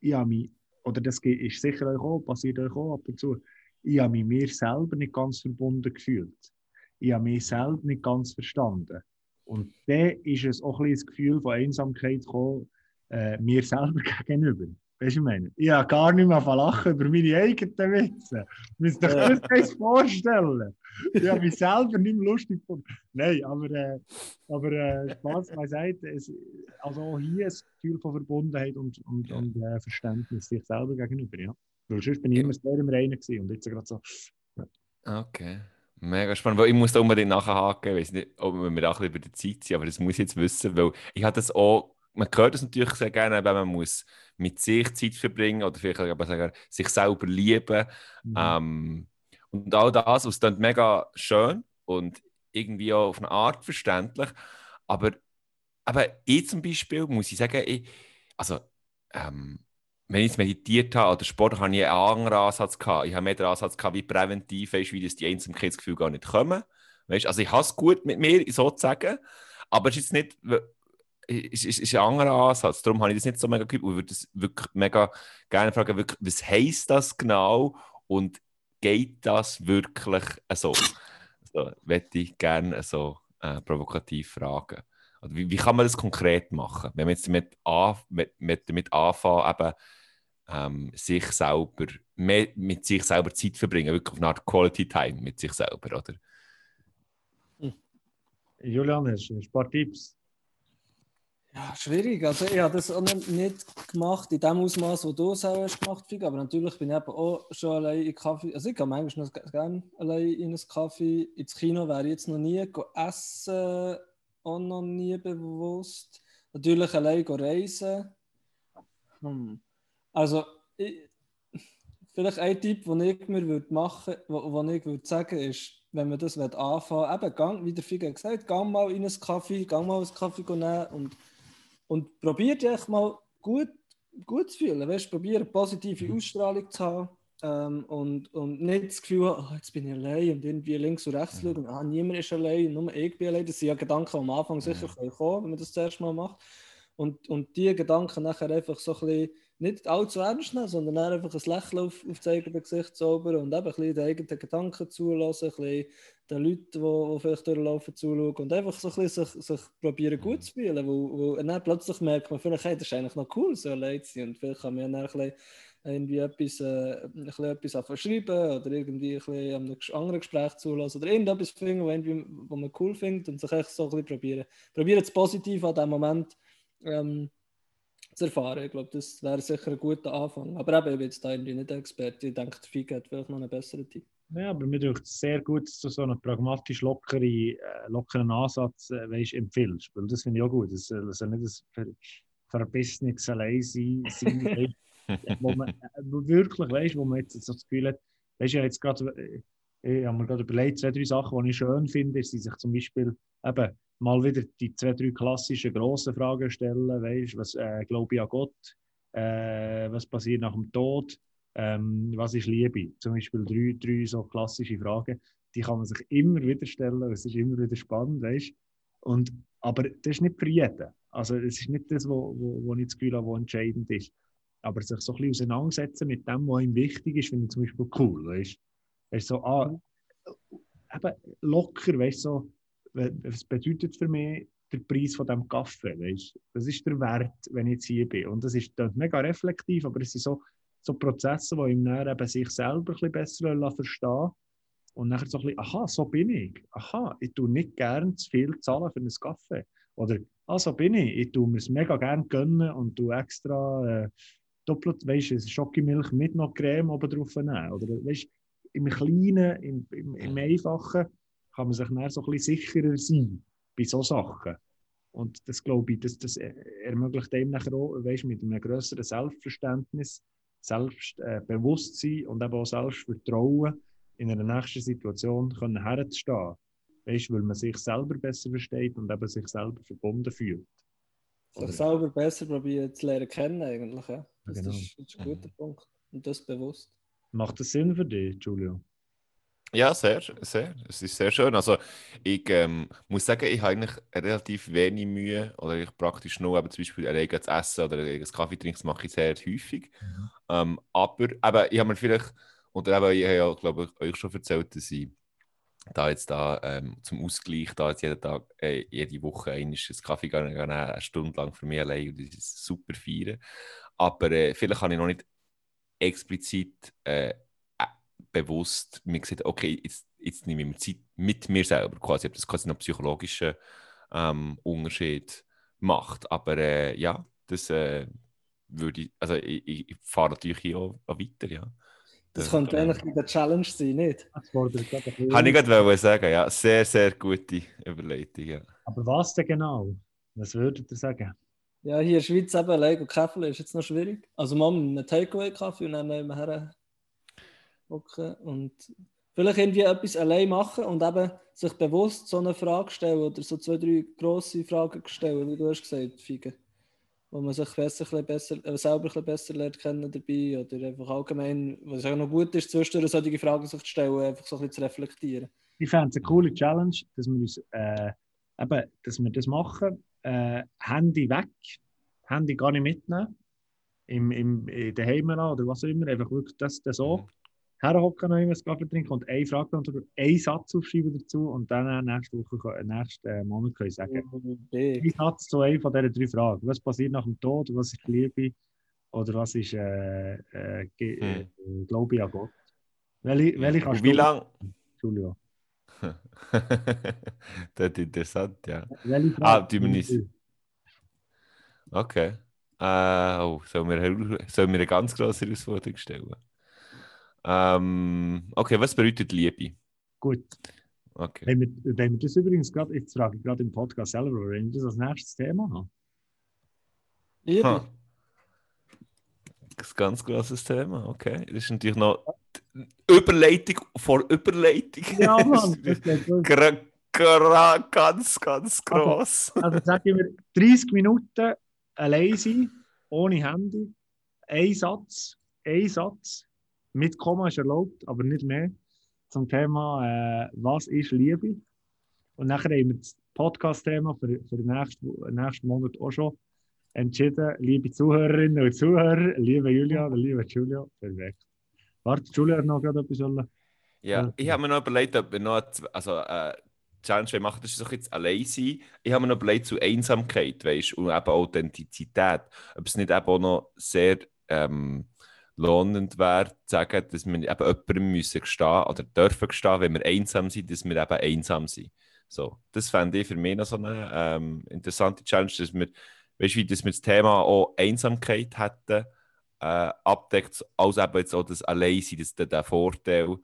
Ich habe mich, oder das ist sicher euch auch, passiert euch auch ab und zu, ich habe mich mir selber nicht ganz verbunden gefühlt. Ich habe mich selber nicht ganz verstanden. Und dann ist es auch ein bisschen das Gefühl von Einsamkeit gekommen, äh, mir selber gegenüber. Weißt du, ich meine? Ich habe gar nicht mehr lachen über meine eigenen Witze. Musst dir Ja. das vorstellen. Ich habe mich selber nicht mehr lustig gefunden. Nein, aber, äh, aber äh, Spaß beiseite. Es, also auch hier ein Gefühl von Verbundenheit und, und, und äh, Verständnis sich selber gegenüber. Ja. Weil sonst bin ich immer sehr im Reinen gewesen und jetzt gerade so. Okay. Mega spannend, weil ich muss da unbedingt nachhaken. Ich weiß nicht, ob wir auch über die Zeit sind, aber das muss ich jetzt wissen, weil ich habe das auch, man hört das natürlich sehr gerne, wenn man muss mit sich Zeit verbringen oder vielleicht aber sagen, sich selber lieben. Mhm. Ähm, und all das, das klingt mega schön und irgendwie auch auf eine Art verständlich. Aber, aber ich zum Beispiel muss ich sagen, ich, also, ähm, wenn ich jetzt meditiert habe oder Sport, habe ich einen anderen Ansatz gehabt. Ich habe mehr den Ansatz gehabt, wie präventiv, weißt, wie das die Einsamkeitsgefühle gar nicht kommen. Weißt, also ich habe es gut mit mir, sozusagen, aber es ist jetzt nicht, es ist, ist ein anderer Ansatz. Darum habe ich das nicht so mega geübt. Ich würde das wirklich mega gerne fragen, wirklich, was heisst das genau und geht das wirklich so? So, möchte ich gerne so äh, provokativ fragen. Wie, wie kann man das konkret machen? Wenn man jetzt damit, an, mit, mit, damit anfangen, eben, ähm, sich selber, mehr mit sich selber Zeit verbringen, wirklich auf eine Art Quality Time mit sich selber, oder? Julian, hast du ein paar Tipps? Ja, schwierig. Also ich habe das auch nicht, gemacht in dem Ausmaß, wo du es auch gemacht hast. Aber natürlich bin ich eben auch schon allein in Kaffee. Also ich gehe manchmal noch gerne allein in einen Kaffee. Ins Kino wäre ich jetzt noch nie essen, auch noch nie bewusst. Natürlich allein reisen. Hm. Also ich, vielleicht ein Tipp, den ich mir würde machen würde, wo ich würde sagen, ist, wenn man das anfangen will, eben, wie der Figa gesagt hat, gang mal in einen Kaffee, gang mal einen Kaffee nehmen und und probiert echt mal gut, gut zu fühlen. Weißt, probiert eine positive Ausstrahlung zu haben ähm, und, und nicht das Gefühl, oh, jetzt bin ich allein und irgendwie links und rechts schauen, ah, niemand ist allein, nur ich bin allein. Das sind ja Gedanken, die am Anfang sicher kommen wenn man das erste Mal macht. Und, und diese Gedanken nachher einfach so ein bisschen nicht allzu ernst nehmen, sondern einfach ein Lächeln auf, auf das eigene Gesicht zaubern und eben ein bisschen den eigenen Gedanken zulassen, ein bisschen den Leuten, die, die vielleicht durchlaufen, zuschauen und einfach so ein bisschen sich, sich probieren gut zu fühlen, wo, wo dann plötzlich merkt man vielleicht, hey, das ist eigentlich noch cool, so allein zu sein und vielleicht kann man dann ein bisschen irgendwie etwas, äh, ein bisschen etwas anfangen schreiben oder irgendwie ein bisschen einem anderen Gespräch zulassen oder irgendetwas finden, wo, wo man cool findet und sich echt so ein bisschen probieren. Probieren das positiv an diesem Moment ähm, zu erfahren. Ich glaube, das wäre sicher ein guter Anfang. Aber eben, ich bin jetzt da irgendwie nicht Experte. Ich denke, der Fika hat vielleicht noch einen besseren Tipp. Ja, aber mir denkt es sehr gut, dass du so einen pragmatisch lockere, äh, lockeren Ansatz äh, weißt, empfiehlst. Weil das finde ich auch gut. Das soll das soll nicht ein ver verbissenes Allein sein, sein wo man äh, wirklich, weißt, wo man jetzt so das Gefühl hat, weißt du, ja jetzt gerade, äh, ich habe mir gerade überlegt, zwei, drei Sachen, die ich schön finde, ist, dass sich zum Beispiel eben mal wieder die zwei, drei klassischen grossen Fragen stellen, weißt, was äh, glaube ich an Gott, äh, was passiert nach dem Tod, ähm, was ist Liebe? Zum Beispiel drei, drei so klassische Fragen, die kann man sich immer wieder stellen, es ist immer wieder spannend, weißt und aber das ist nicht für jeden. Also es ist nicht das, wo, wo, wo ich das Gefühl habe, was entscheidend ist. Aber sich so ein bisschen auseinandersetzen mit dem, was ihm wichtig ist, finde ich zum Beispiel cool. Weißt du, so, ah, eben locker, weißt du, so, was bedeutet für mich der Preis von diesem Kaffee? Weißt? Das ist der Wert, wenn ich jetzt hier bin. Und das ist das ist mega reflektiv, aber es sind so, so Prozesse, die ihm dann eben sich selber ein bisschen besser verstehen und nachher so ein bisschen, aha, so bin ich. Aha, ich tue nicht gern zu viel zahlen für einen Kaffee. Oder, ah, so bin ich. Ich tue mir es mega gern gönnen und tue extra äh, doppelt, weißt du, Schokimilch mit noch Creme oben drauf nehmen. Oder, weißt im Kleinen, im, im, im Einfachen kann man sich dann so ein bisschen sicherer sein bei solchen Sachen. Und das glaube ich, das, das ermöglicht einem nachher auch, weißt, mit einem größeren Selbstverständnis, Selbstbewusstsein und eben auch Selbstvertrauen in einer nächsten Situation können herzustehen. Weißt, weil man sich selber besser versteht und eben sich selber verbunden fühlt. Sich selber besser probieren zu lernen kennen eigentlich. Ja. Das, Genau. ist, das ist ein guter Punkt. Und das bewusst. Macht das Sinn für dich, Julio? Ja, sehr, sehr. Es ist sehr schön. Also ich ähm, muss sagen, ich habe eigentlich relativ wenig Mühe oder ich praktisch nur eben zum Beispiel alleine zu essen oder einen Kaffee trinken, mache ich sehr häufig. Ähm, aber eben, ich habe mir vielleicht, oder eben, ich habe ja, glaube ich, euch schon erzählt, dass ich da jetzt da ähm, zum Ausgleich da jetzt jeden Tag, äh, jede Woche ein Kaffee gehen, gehen, eine Stunde lang für mich allein und das ist super feiern. Aber äh, vielleicht habe ich noch nicht explizit äh, bewusst mir gesagt, okay, jetzt, jetzt nehme ich mir Zeit mit mir selber quasi, ob das quasi noch psychologischen ähm, Unterschied macht. Aber äh, ja, das äh, würde ich, also ich, ich fahre natürlich hier auch, auch weiter, ja. Das könnte eigentlich in der Challenge sein, nicht? Das fordert gerade ein Habe ich gerade sagen, ja. Sehr, sehr gute Überleitung, ja. Aber was denn genau? Was würdet ihr sagen? Ja, hier in der Schweiz eben allein und Kaffee ist jetzt noch schwierig. Also mal mit einem Takeaway-Kaffee und dann nehmen wir hocken und vielleicht irgendwie etwas allein machen und eben sich bewusst so eine Frage stellen oder so zwei, drei grosse Fragen stellen, wie du hast gesagt, Fige. Wo man sich besser, besser, äh, selber ein bisschen besser lernt kennen dabei oder einfach allgemein, was auch noch gut ist, zwischendurch solche Fragen sich zu stellen, einfach so ein bisschen zu reflektieren. Ich fände es eine coole Challenge, dass wir, uns, äh, eben, dass wir das machen. Äh, Handy weg, Handy gar nicht mitnehmen. Im, im, Heimen oder was auch immer. Einfach wirklich das, das so. Mhm. Herhocken, noch einen Kaffee trinken und eine Frage beantworten, einen Satz aufschreiben dazu und dann äh, nächste Woche, äh, nächsten Monat können sagen. Big. Ein Satz zu einer von diesen drei Fragen. Was passiert nach dem Tod? Was ist Liebe? Oder was ist äh, äh, äh, Glaube ich an Gott? Welche, welche kannst wie du- lange? Entschuldigung. das ist interessant, ja. Ah, wir nicht. Okay. Äh, oh, sollen wir, sollen wir eine ganz grosse Herausforderung stellen? Ähm, okay, was bedeutet Liebe? Gut. Okay. Wenn wir, wenn wir das übrigens gerade, jetzt frage ich gerade im Podcast selber, wenn wir das als nächstes Thema haben. Liebe. Ha. Das ist ein ganz grosses Thema, okay. Das ist natürlich noch die Überleitung vor Überleitung. Ja, Mann, das geht ganz, ganz gross. Also sagen wir 30 Minuten allein sein, ohne Handy, ein Satz, ein Satz, mit Komma ist erlaubt, aber nicht mehr, zum Thema äh, «Was ist Liebe?» Und nachher haben wir das Podcast-Thema für, für den nächsten, nächsten Monat auch schon entschieden. Liebe Zuhörerinnen und Zuhörer, liebe Julia liebe Julia, perfekt. Warte, Julia hat noch gerade etwas sollen. Ja, Ja. ich habe mir noch überlegt, ob wir noch eine- also, äh, Challenge wollen machen, das ist doch jetzt allein sein. Ich habe mir noch überlegt zu Einsamkeit, weißt und eben Authentizität. Ob es nicht eben auch noch sehr ähm, lohnend wäre, zu sagen, dass wir eben jemandem müssen gestehen oder dürfen gestehen, wenn wir einsam sind, dass wir eben einsam sind. So, das fände ich für mich noch so eine ähm, interessante Challenge, dass wir, weißt, wie, dass wir das Thema auch Einsamkeit hätten, äh, abdeckt, als eben jetzt auch das Alleinsein, das, der, der Vorteil,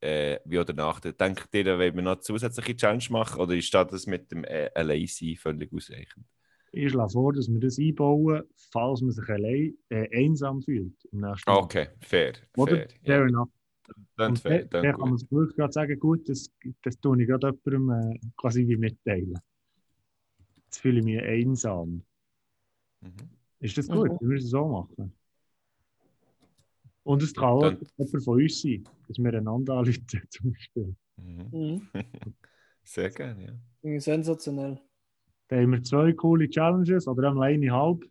äh, wie oder Nachteil. Denkt ihr, wenn wir noch zusätzliche Challenge machen oder ist das mit dem äh, Alleinsein völlig ausreichend? Ich schlage vor, dass wir das einbauen, falls man sich allein äh, einsam fühlt. Im nächsten. Okay, fair. Oder? fair. Fair Ja, enough. dann fair, dann, dann kann man sich wirklich gerade sagen, gut, das, das tue ich gerade jemandem äh, quasi wie mitteilen. Jetzt fühle ich mich einsam. Mhm. Ist das gut? Mhm. Wir müssen es so machen. Und es kann auch Dann- jemand von uns sein, dass wir einander anrufen, zum Beispiel. Mhm. Mhm. Sehr gerne, ja. Finde ich sensationell. Da haben wir zwei coole Challenges, oder einmal eine halb.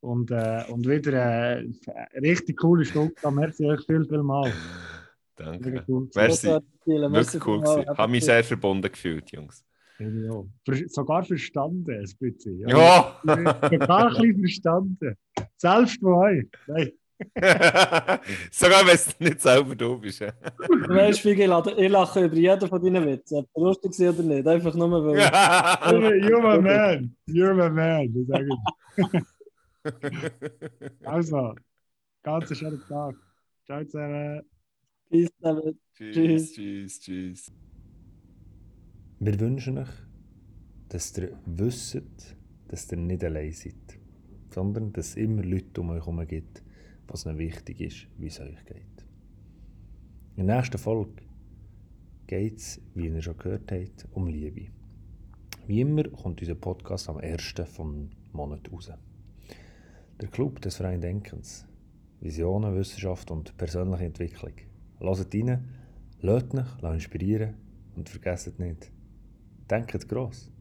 Und, äh, und wieder äh, eine richtig coole Stunde. Da merci euch viel, viel mal. Danke. Merci. Thiele. Merci Wirklich cool gewesen. Habe mich sehr verbunden gefühlt, Jungs. Ja, ja. Sogar verstanden, ein bisschen. Ja! Sogar ein bisschen verstanden. Selbst von euch. Nein. Sogar wenn es nicht selber du bist. ja. Du weißt, Figi, ich lache- ich lache über jeden von deinen Witzen. Ob er lustig war oder nicht. Einfach nur, weil. You're, you're my man. You're my man. Das sage ich. Also, ganz schönen Tag. Ciao zusammen. Peace, David. Tschüss, tschüss, tschüss. Wir wünschen euch, dass ihr wisst, dass ihr nicht allein seid, sondern dass es immer Leute um euch herum gibt, was ihnen wichtig ist, wie es euch geht. In der nächsten Folge geht es, wie ihr schon gehört habt, um Liebe. Wie immer kommt unser Podcast am 1. vom Monat raus. Der Club des freien Denkens. Visionen, Wissenschaft und persönliche Entwicklung. Hört rein, lasst euch inspirieren und vergesst nicht, denkt gross.